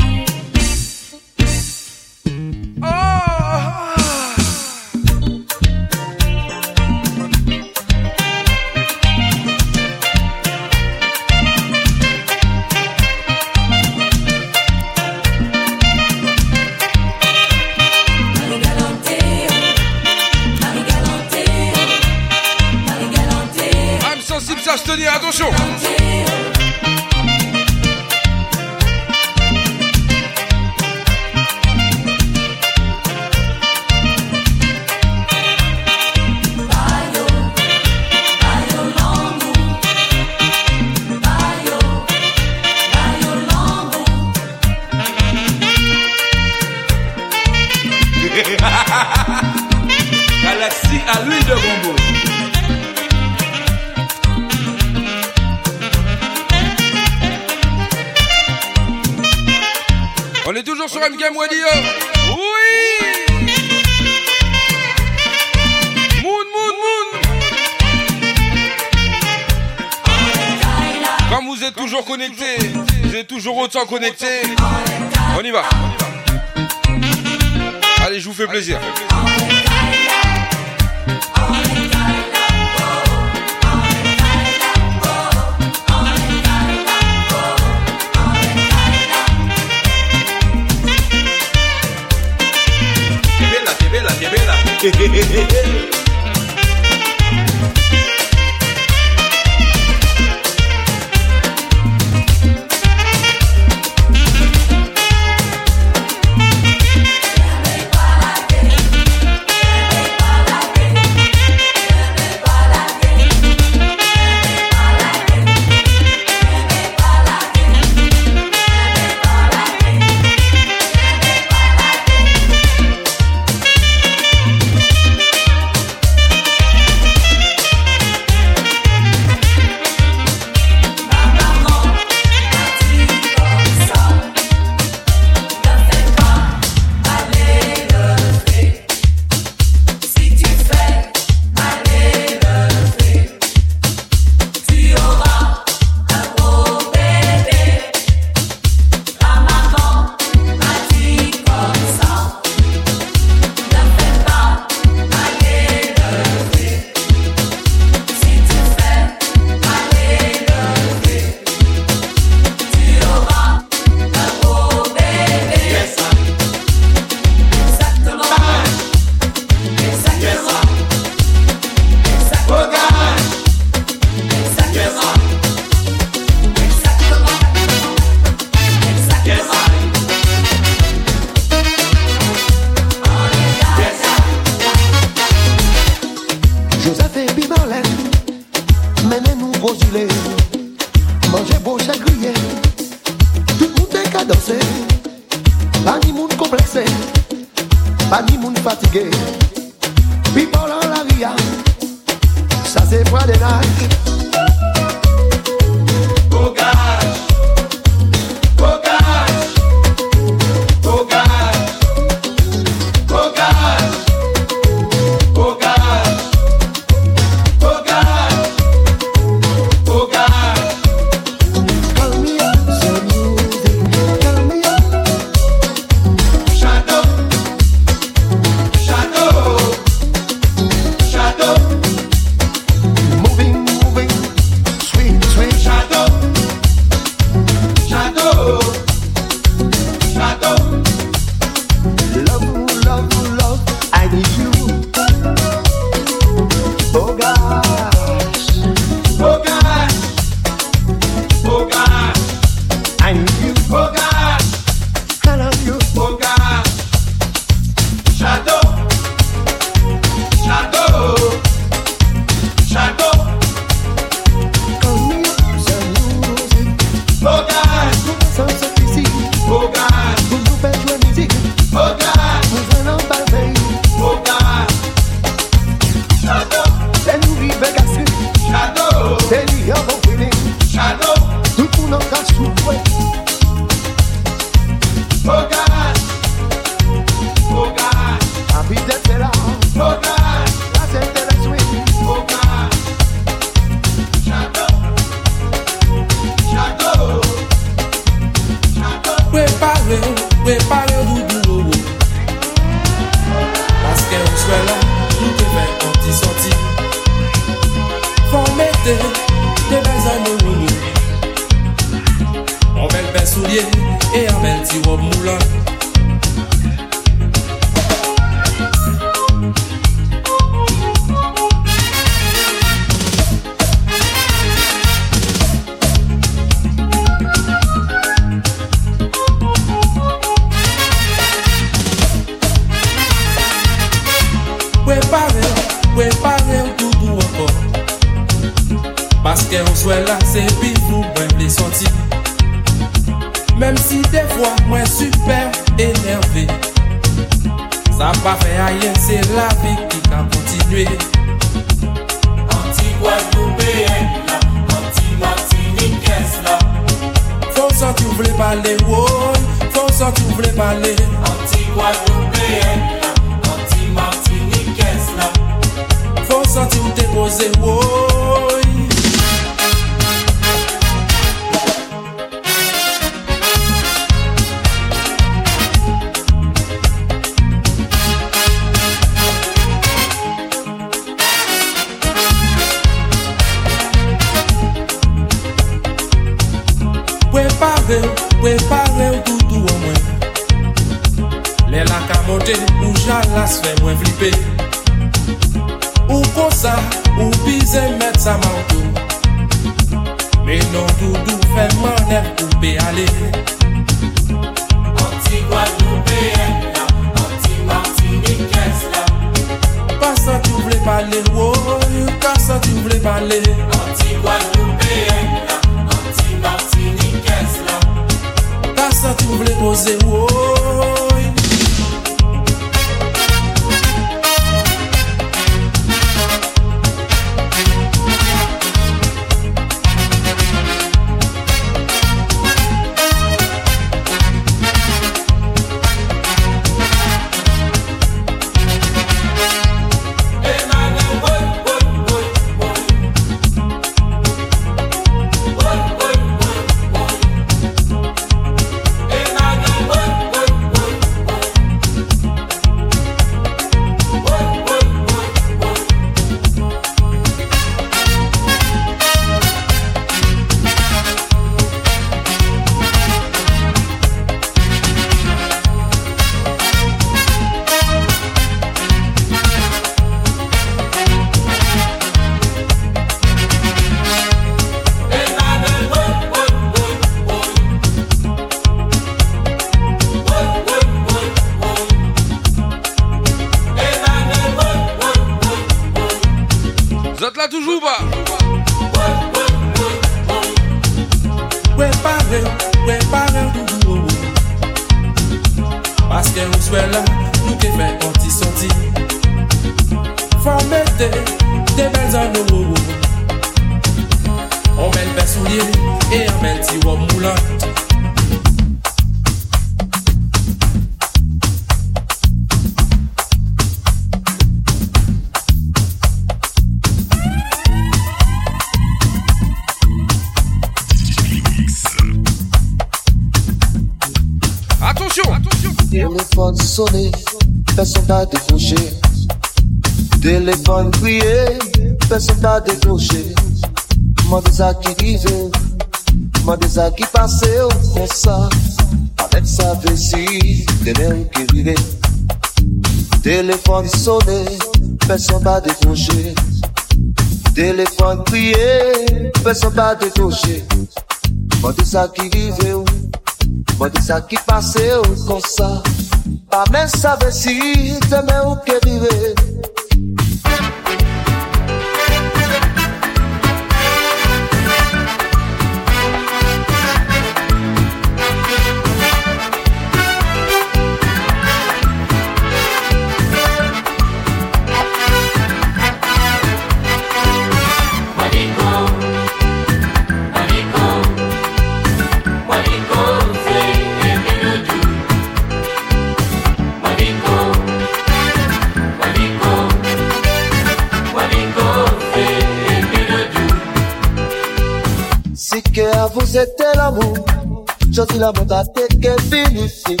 Été que bénéfique.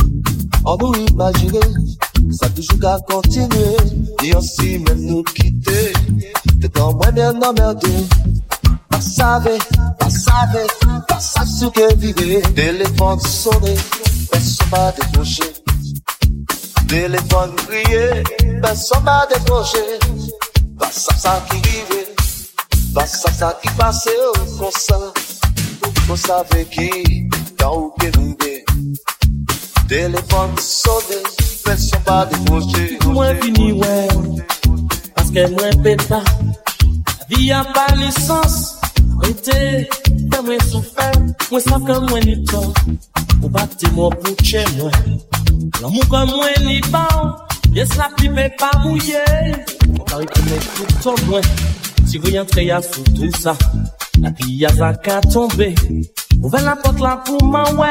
En nous imaginer, ça toujours qu'à continuer. Et aussi même nous quitter. T'es dans moi bien emmerdé. Pas savait, pas savait, pas ça ce que vivait. Téléphone sonné, personne m'a décroché. Téléphone crié, personne m'a décroché. Pas ça, ça qui vivait. Pas ça, ça qui passait au comme ça. Vous savez qui, Kaukende Telefon sode Fè son pa de mouche Mwen fini wè Paske mwen peta. Vi a pa lisans Mwen te Fè mwen soufè Mwen sa kan mwen ni to Ou bati mwen pou tche mwen. Lan mwen kan mwen ni ban Yes la pi pe pa mouye. Kari pou mwen touton mwen Si voyan tre ya sou tout sa. La pi ya zaka tombe. Ouven la porte la pou man wè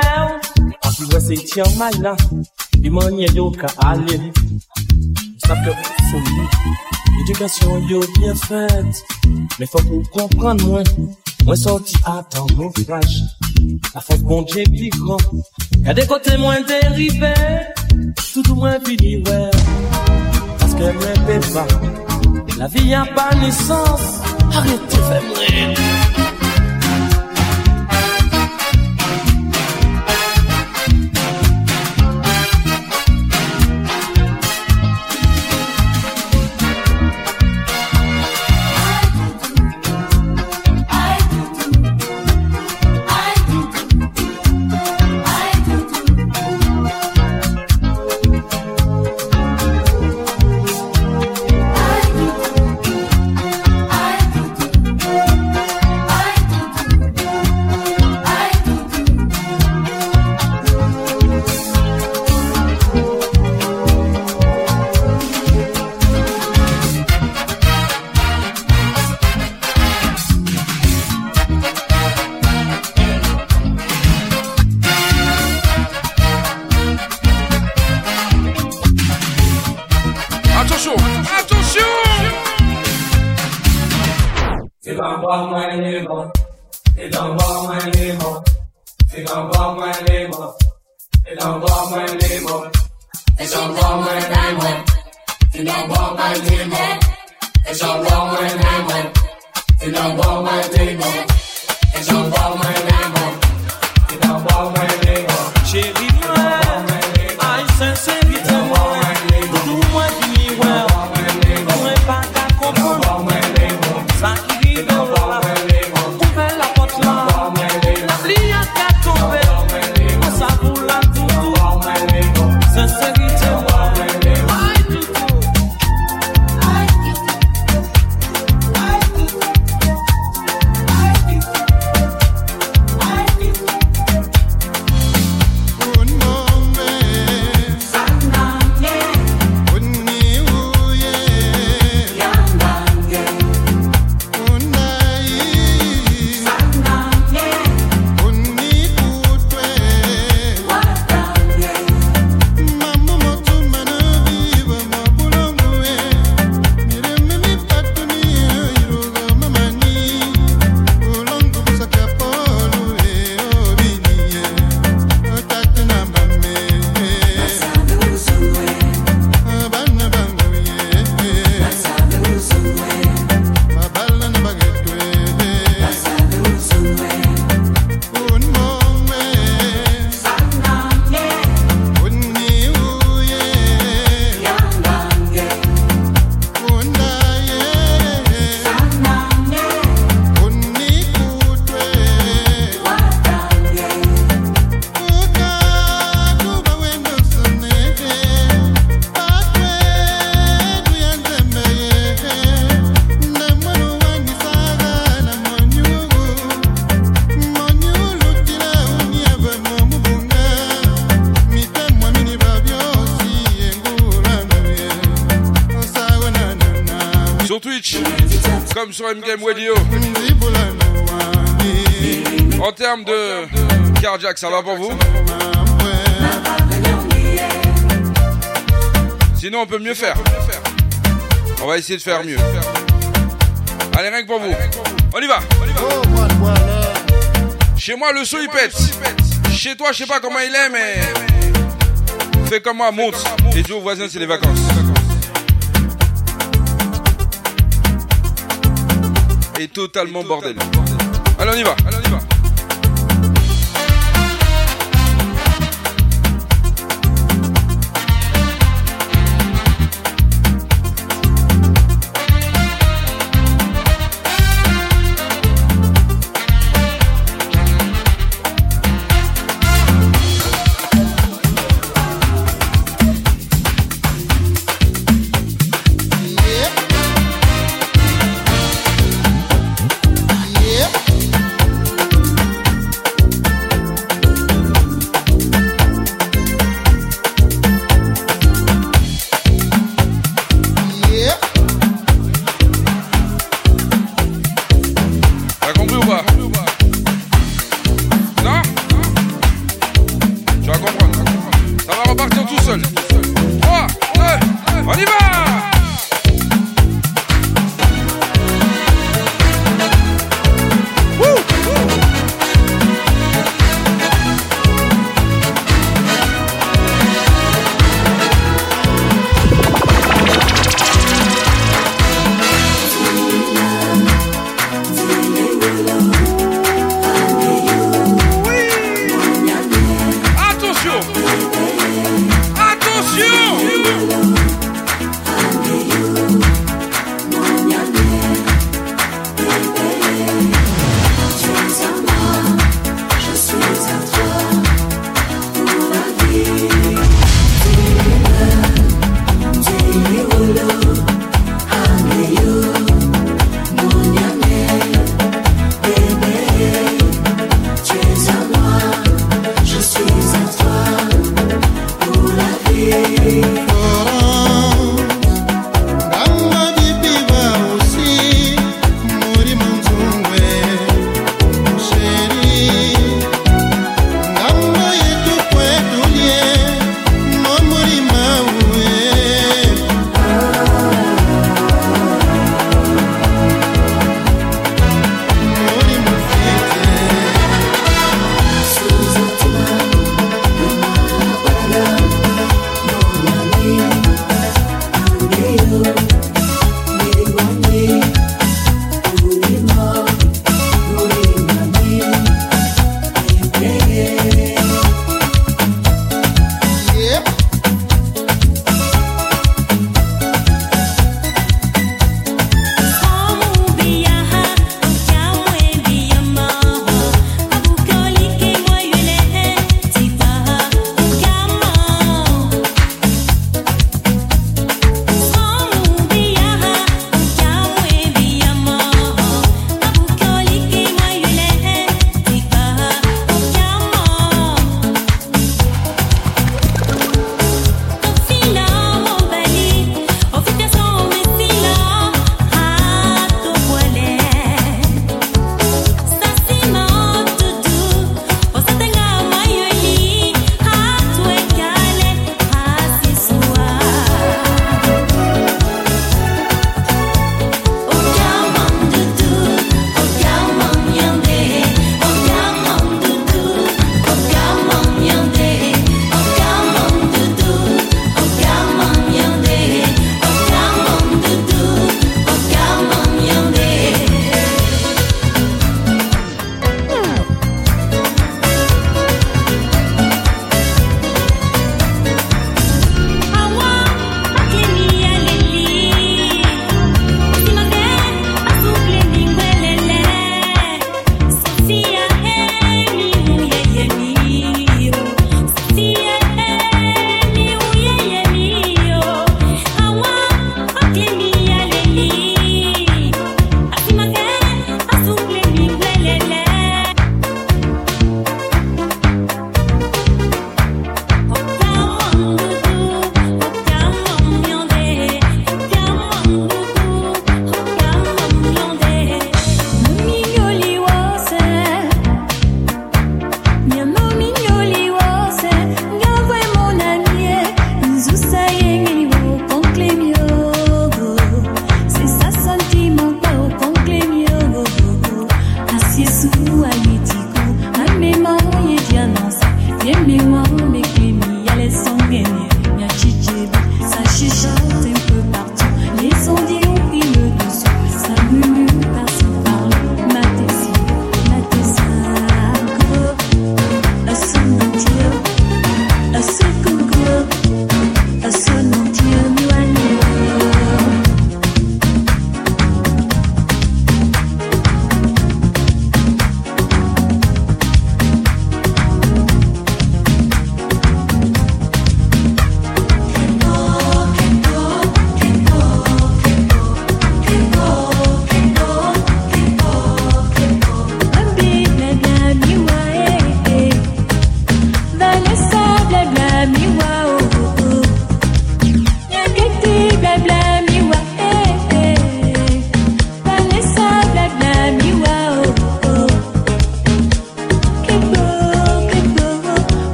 Api wè se tiyan may la Bi manye yo ka Sa ke ou souli Edukasyon yo bien fèt Mais faut pou kompran mwen Mwen sorti atan naufraj La fòk bon dje pi gran Kade kote mwen derive Toutou mwen fini wè Paske mwen pe pa La vie a pas naissance Arrêtez mwen C'est dans bois moins les mots. C'est dans bois moins les mots. C'est dans bois moins les mots. C'est dans bois moins les mots. C'est dans bois moins les mots. C'est dans bois moins les mots. C'est dans bois moins les mots. C'est dans bois moins les mots. C'est dans bois moins les mots. C'est dans bois moins Sur MGM Radio. En termes de cardiaque, ça va pour vous Sinon, on peut mieux faire. On va essayer de faire mieux. Allez, rien que pour vous. On y va. Chez moi, le son il pète. Chez toi, je sais pas comment il est, mais fais comme moi, monte. Et dis aux voisins, c'est les vacances. totalement bordel. Y va. Allez, on y va.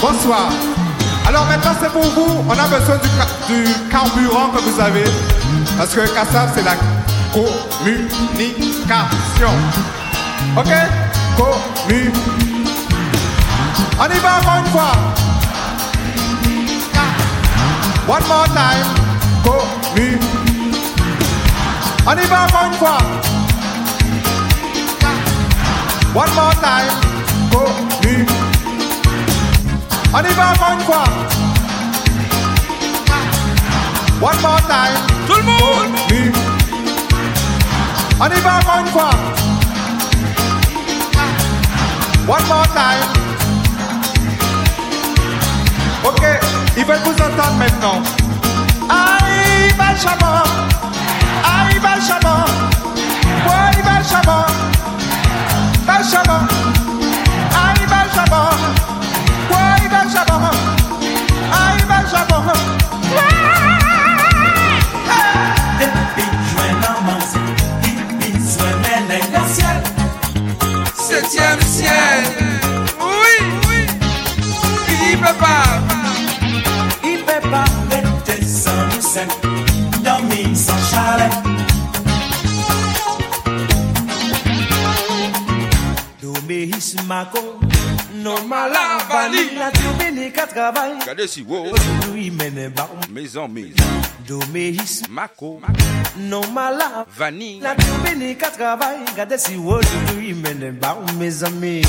Bonsoir. Alors maintenant, c'est pour vous. On a besoin du, du, carburant que vous avez. Parce que Kassab, c'est la communication. OK? Commu. On y va encore une fois. One more time. Commu. On y va encore une fois. One more time. Commu. On y va encore une fois. One more time. Tout le monde. Connu. On y va encore une fois. One more time. Ok, ils veulent vous entendre maintenant. Benjamin. Aïe, Benjamin. Ouais, Benjamin. Benjamin. Aïe, Septième ciel. Oui, oui. Il peut pas. Il peut pas rester sans nous dormir sans chalet. Doméis Mako, non malavani, la turbine qu'à travail. Regardez si, wow. Mes amis. Doméis Mako. non malav. Vanille. La turbine qu'à travail, regardez si wow, lui mène bar, mes amis.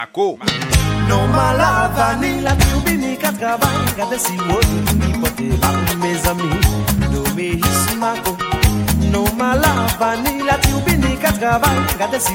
Doméis Mako. Non malavani, la turbine qu'à travail, regardez si wow, lui porte bar, mes amis. Doméis Mako. Non malavani, la turbine qu'à travail, regardez si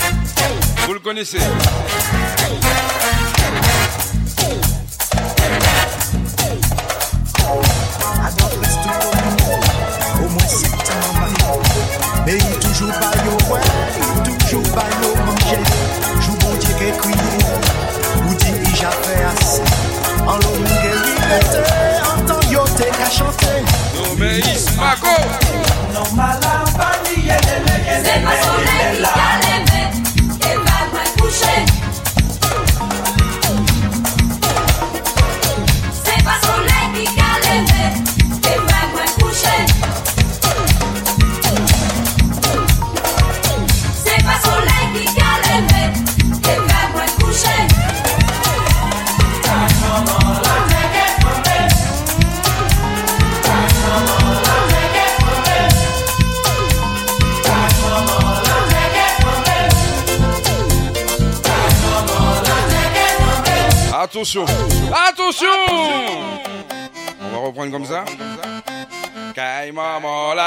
vous le connaissez.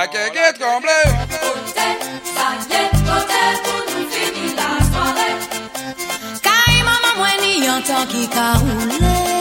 La quéquette comblée. Ça y est, côté pour nous finir la soirée. Kay maman mwen ni yon tan ki ka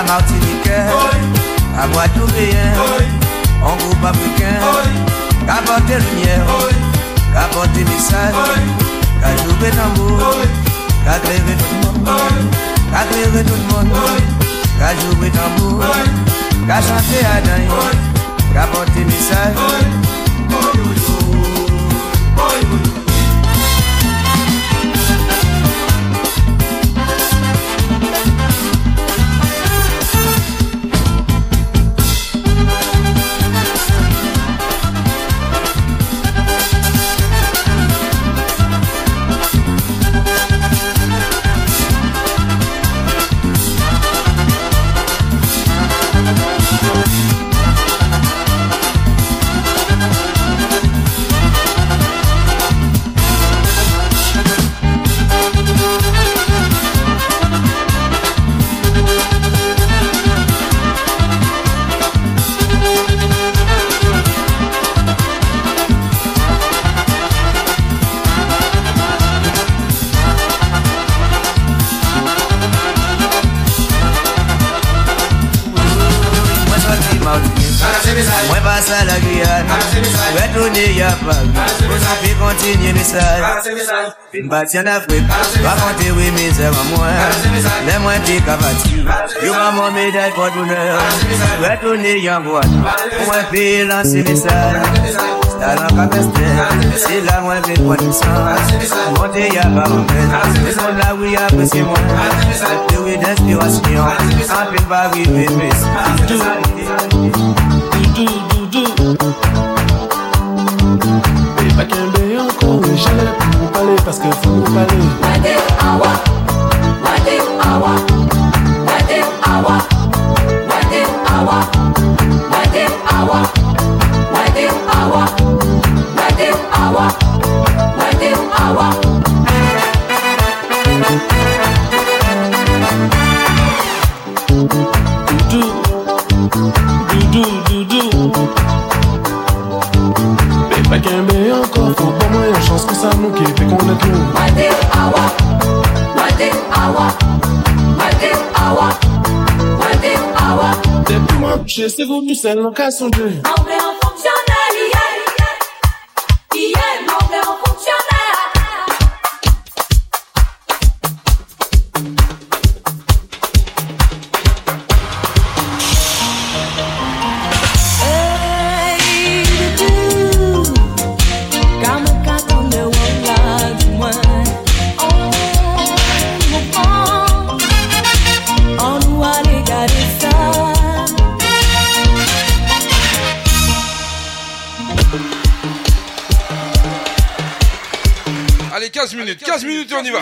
à Martiniquais, à Guadeloupéen, en groupe africain, qu'à porter lumière, qu'à porter message, qu'à jouer qu'à créer tout le monde, qu'à tout le monde, qu'à jouer tambour, qu'à chanter à dingue, qu'à porter message. Fin bati en Afrique Raconter oui misère en moi Les moins t'es capati Yo maman médaille pour bonheur Retourner y'a boîte Mwen fi lancer message Talent capestel C'est la moins vite pour nous Monter y'a pas mon peine Les gens là oui appréciez moi Plus oui d'inspiration En fin Paris bébé Pas qu'un béant qu'on est jamais pour nous parce qu'il faut nous parler. Je sais vous, Michel, en casse. Minutes, 15 minutes et on y va.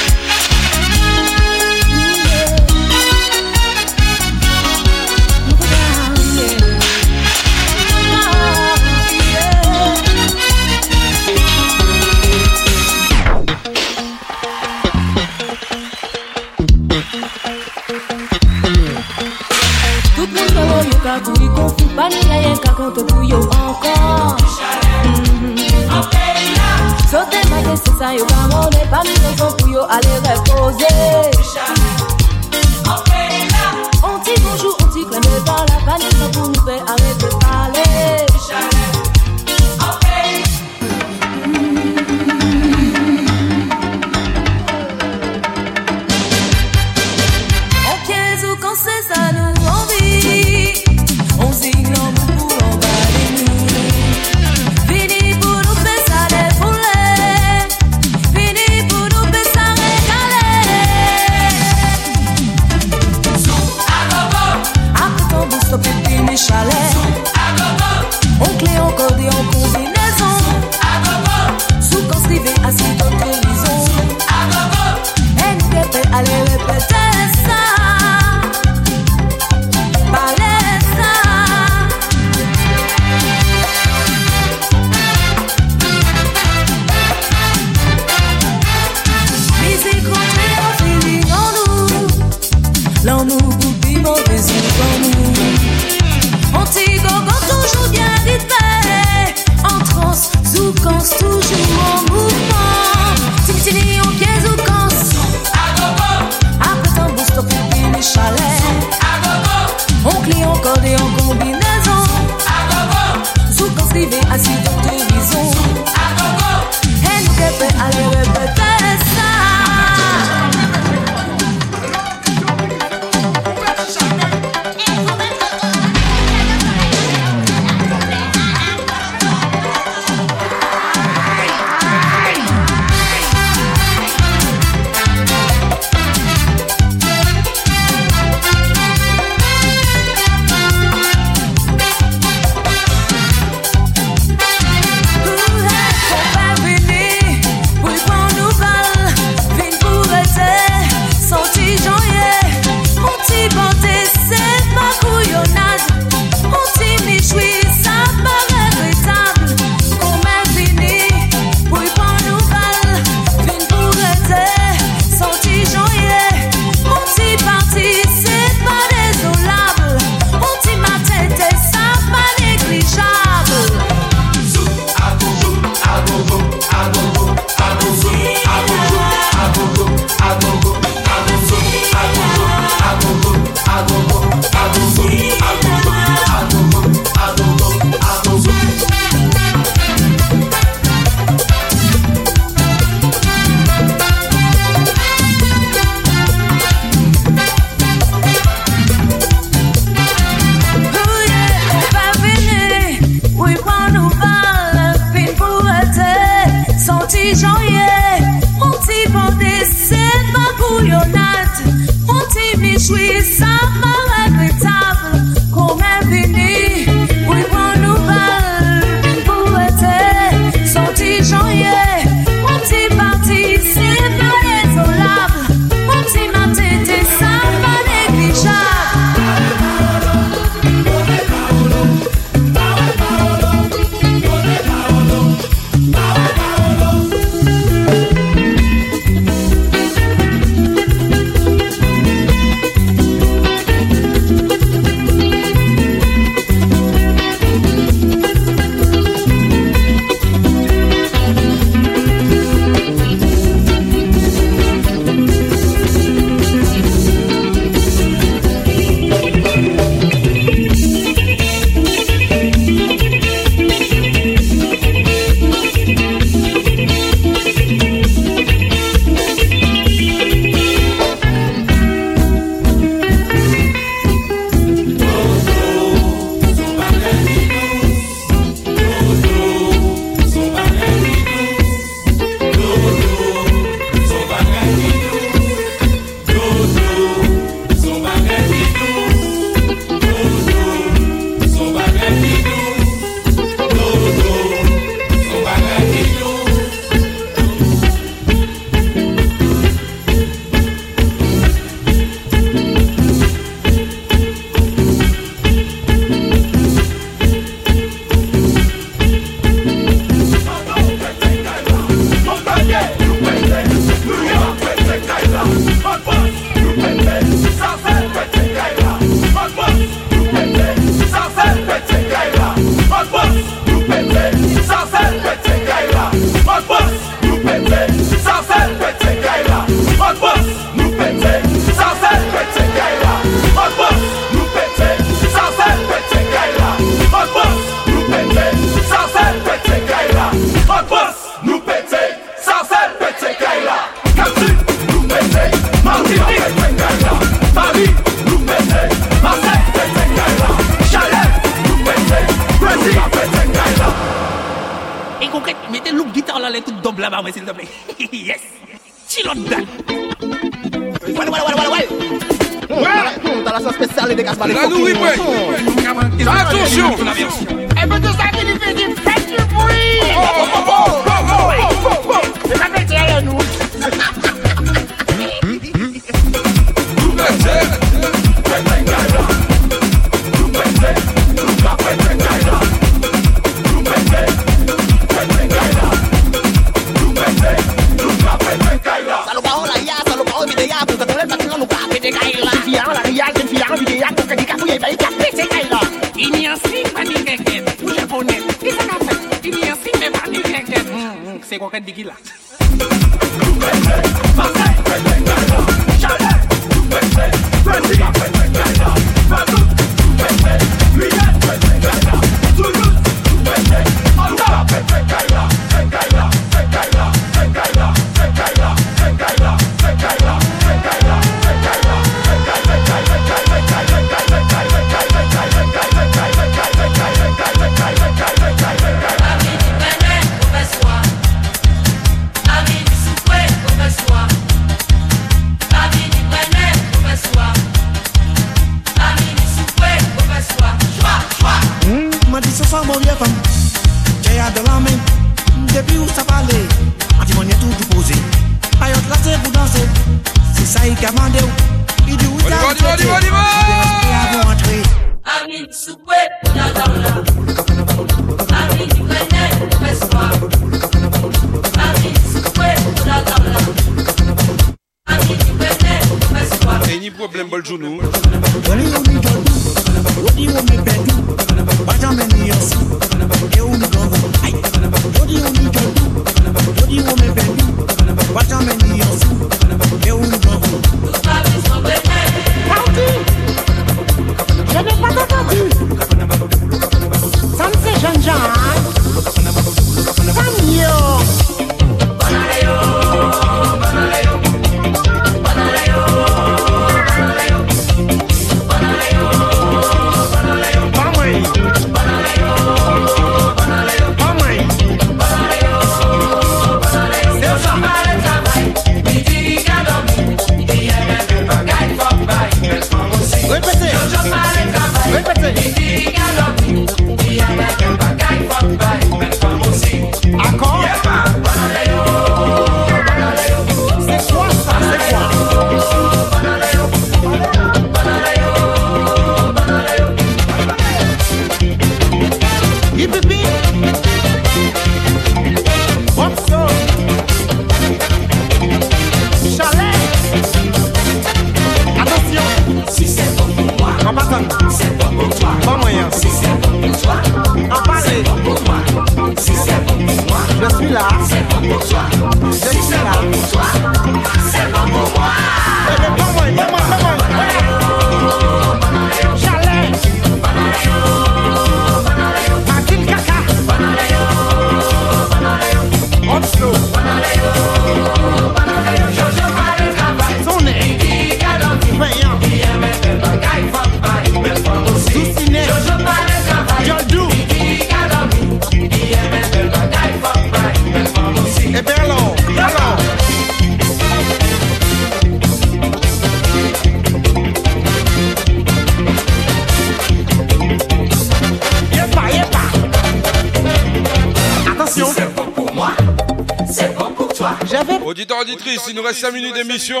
il nous reste 5 minutes d'émission.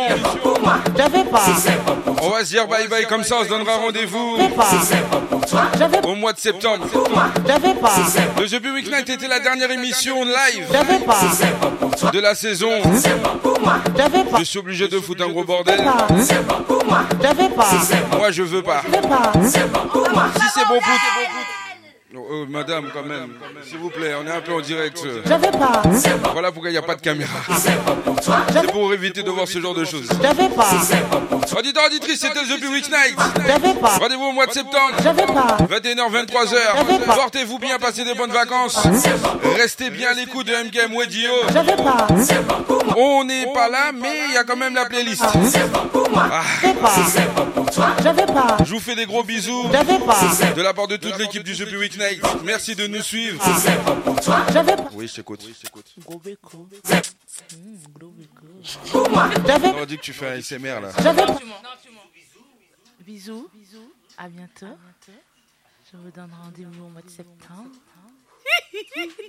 On va se dire bye bye comme ça, on se donnera rendez-vous. Au mois de septembre. Le The Week Night était la dernière émission live de la saison. Je suis obligé de foutre un gros bordel. Moi je veux pas. Si c'est bon pour Madame, quand même, s'il vous plaît, on est un peu en direct. J'avais pas Voilà pourquoi il n'y a pas de caméra. C'est pour éviter de voir ce genre de choses. J'avais pas Auditeur, auditrice, c'était The Week Night. J'avais pas Rendez-vous au mois de septembre. J'avais pas 21h, 23h. Portez-vous bien, passez des bonnes vacances. Restez bien à l'écoute de MKM Radio. J'avais pas On n'est pas là, mais il y a quand même la playlist. Ah, pas J'avais pas. Je vous fais des gros bisous. J'avais pas. De la part de toute l'équipe du The Week Night. Merci de nous suivre. J'avais pas. Oui, je t'écoute. J'avais On dit que tu fais un SMR là. J'avais pas. Bisous. À bientôt. Je vous donne rendez-vous au mois de septembre.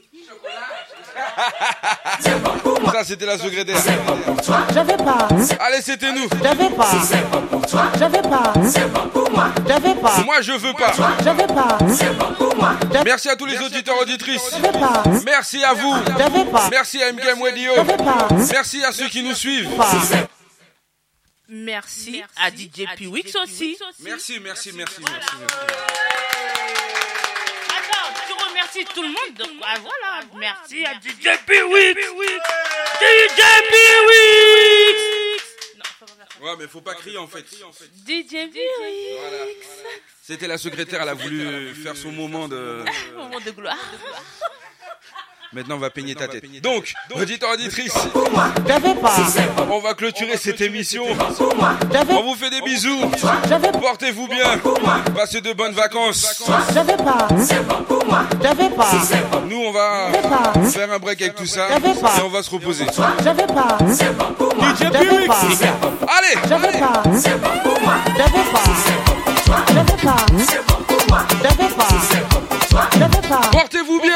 c'était la secrétaire. C'est pas. Hein Allez, c'était nous. Je pas. C'est pas pour. C'est pas pour moi, je. Moi, je veux pas. Je pas. Merci à tous les auditeurs auditrices. Merci à vous. Merci à MKM Radio. Merci à ceux qui nous suivent. Merci, à DJ Piwix aussi. Merci, merci, merci, merci. Attends, tu remercies tout le monde. Ah, ah, voilà, merci à DJ Piwix. Ouais, mais faut pas crier en fait. DJ. C'était la secrétaire, elle a voulu faire son moment de. Moment de gloire. Maintenant, on va peigner ta tête. Donc, auditeur, auditrice, pas. on va clôturer cette émission. On vous fait des bisous. Portez-vous bien. Passez de bonnes vacances. J'avais pas. J'avais pas. Nous, on va faire un break avec tout ça. Et on va se reposer. J'avais pas. DJ J'avais Biwix. pas. Allez. J'avais pas. J'avais pas. J'avais pas. J'avais pas. J'avais pas. Portez-vous bien.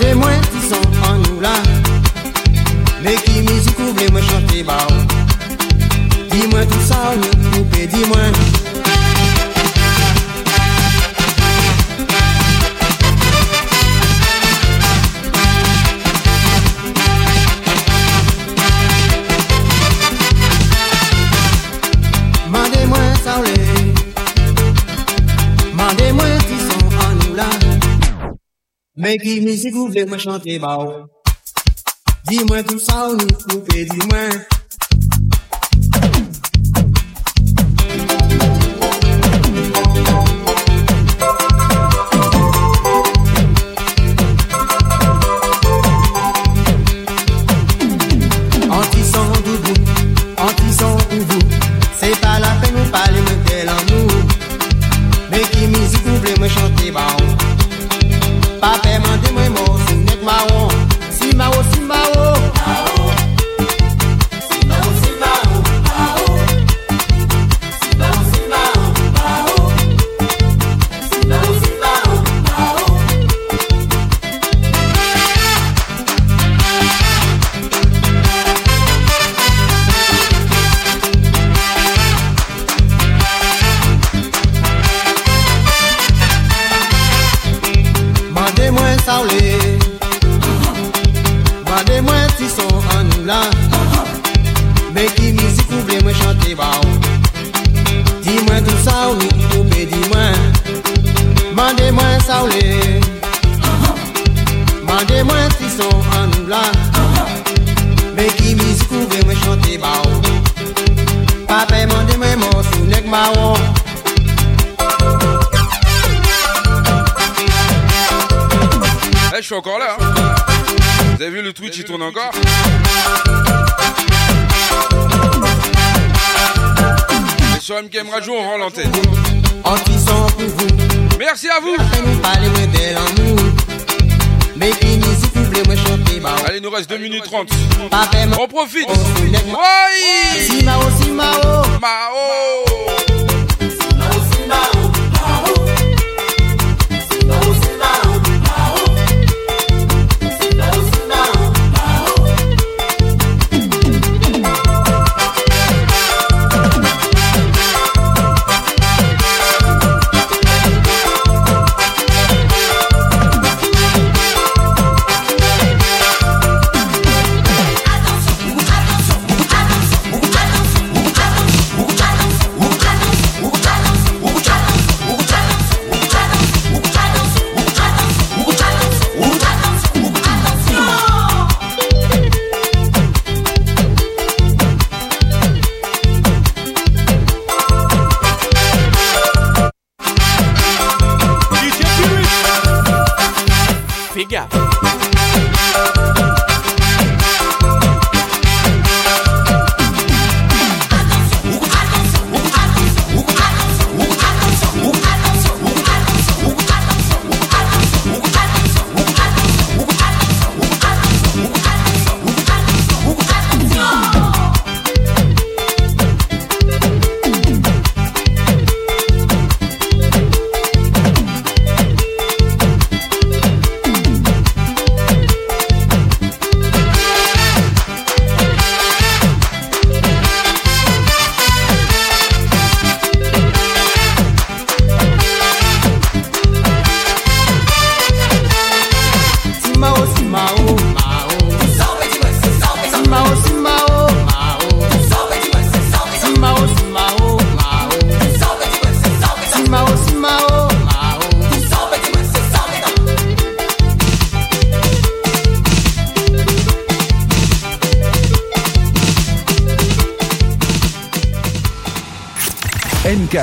de moi qui sont en nous là. Mais qui m'y couvre et me chante Dis-moi tout ça, nous couper, dis-moi. Mwen ki mizik ou vle mwen chante ba ou Di mwen tout sa ou nou 30. Papa On profite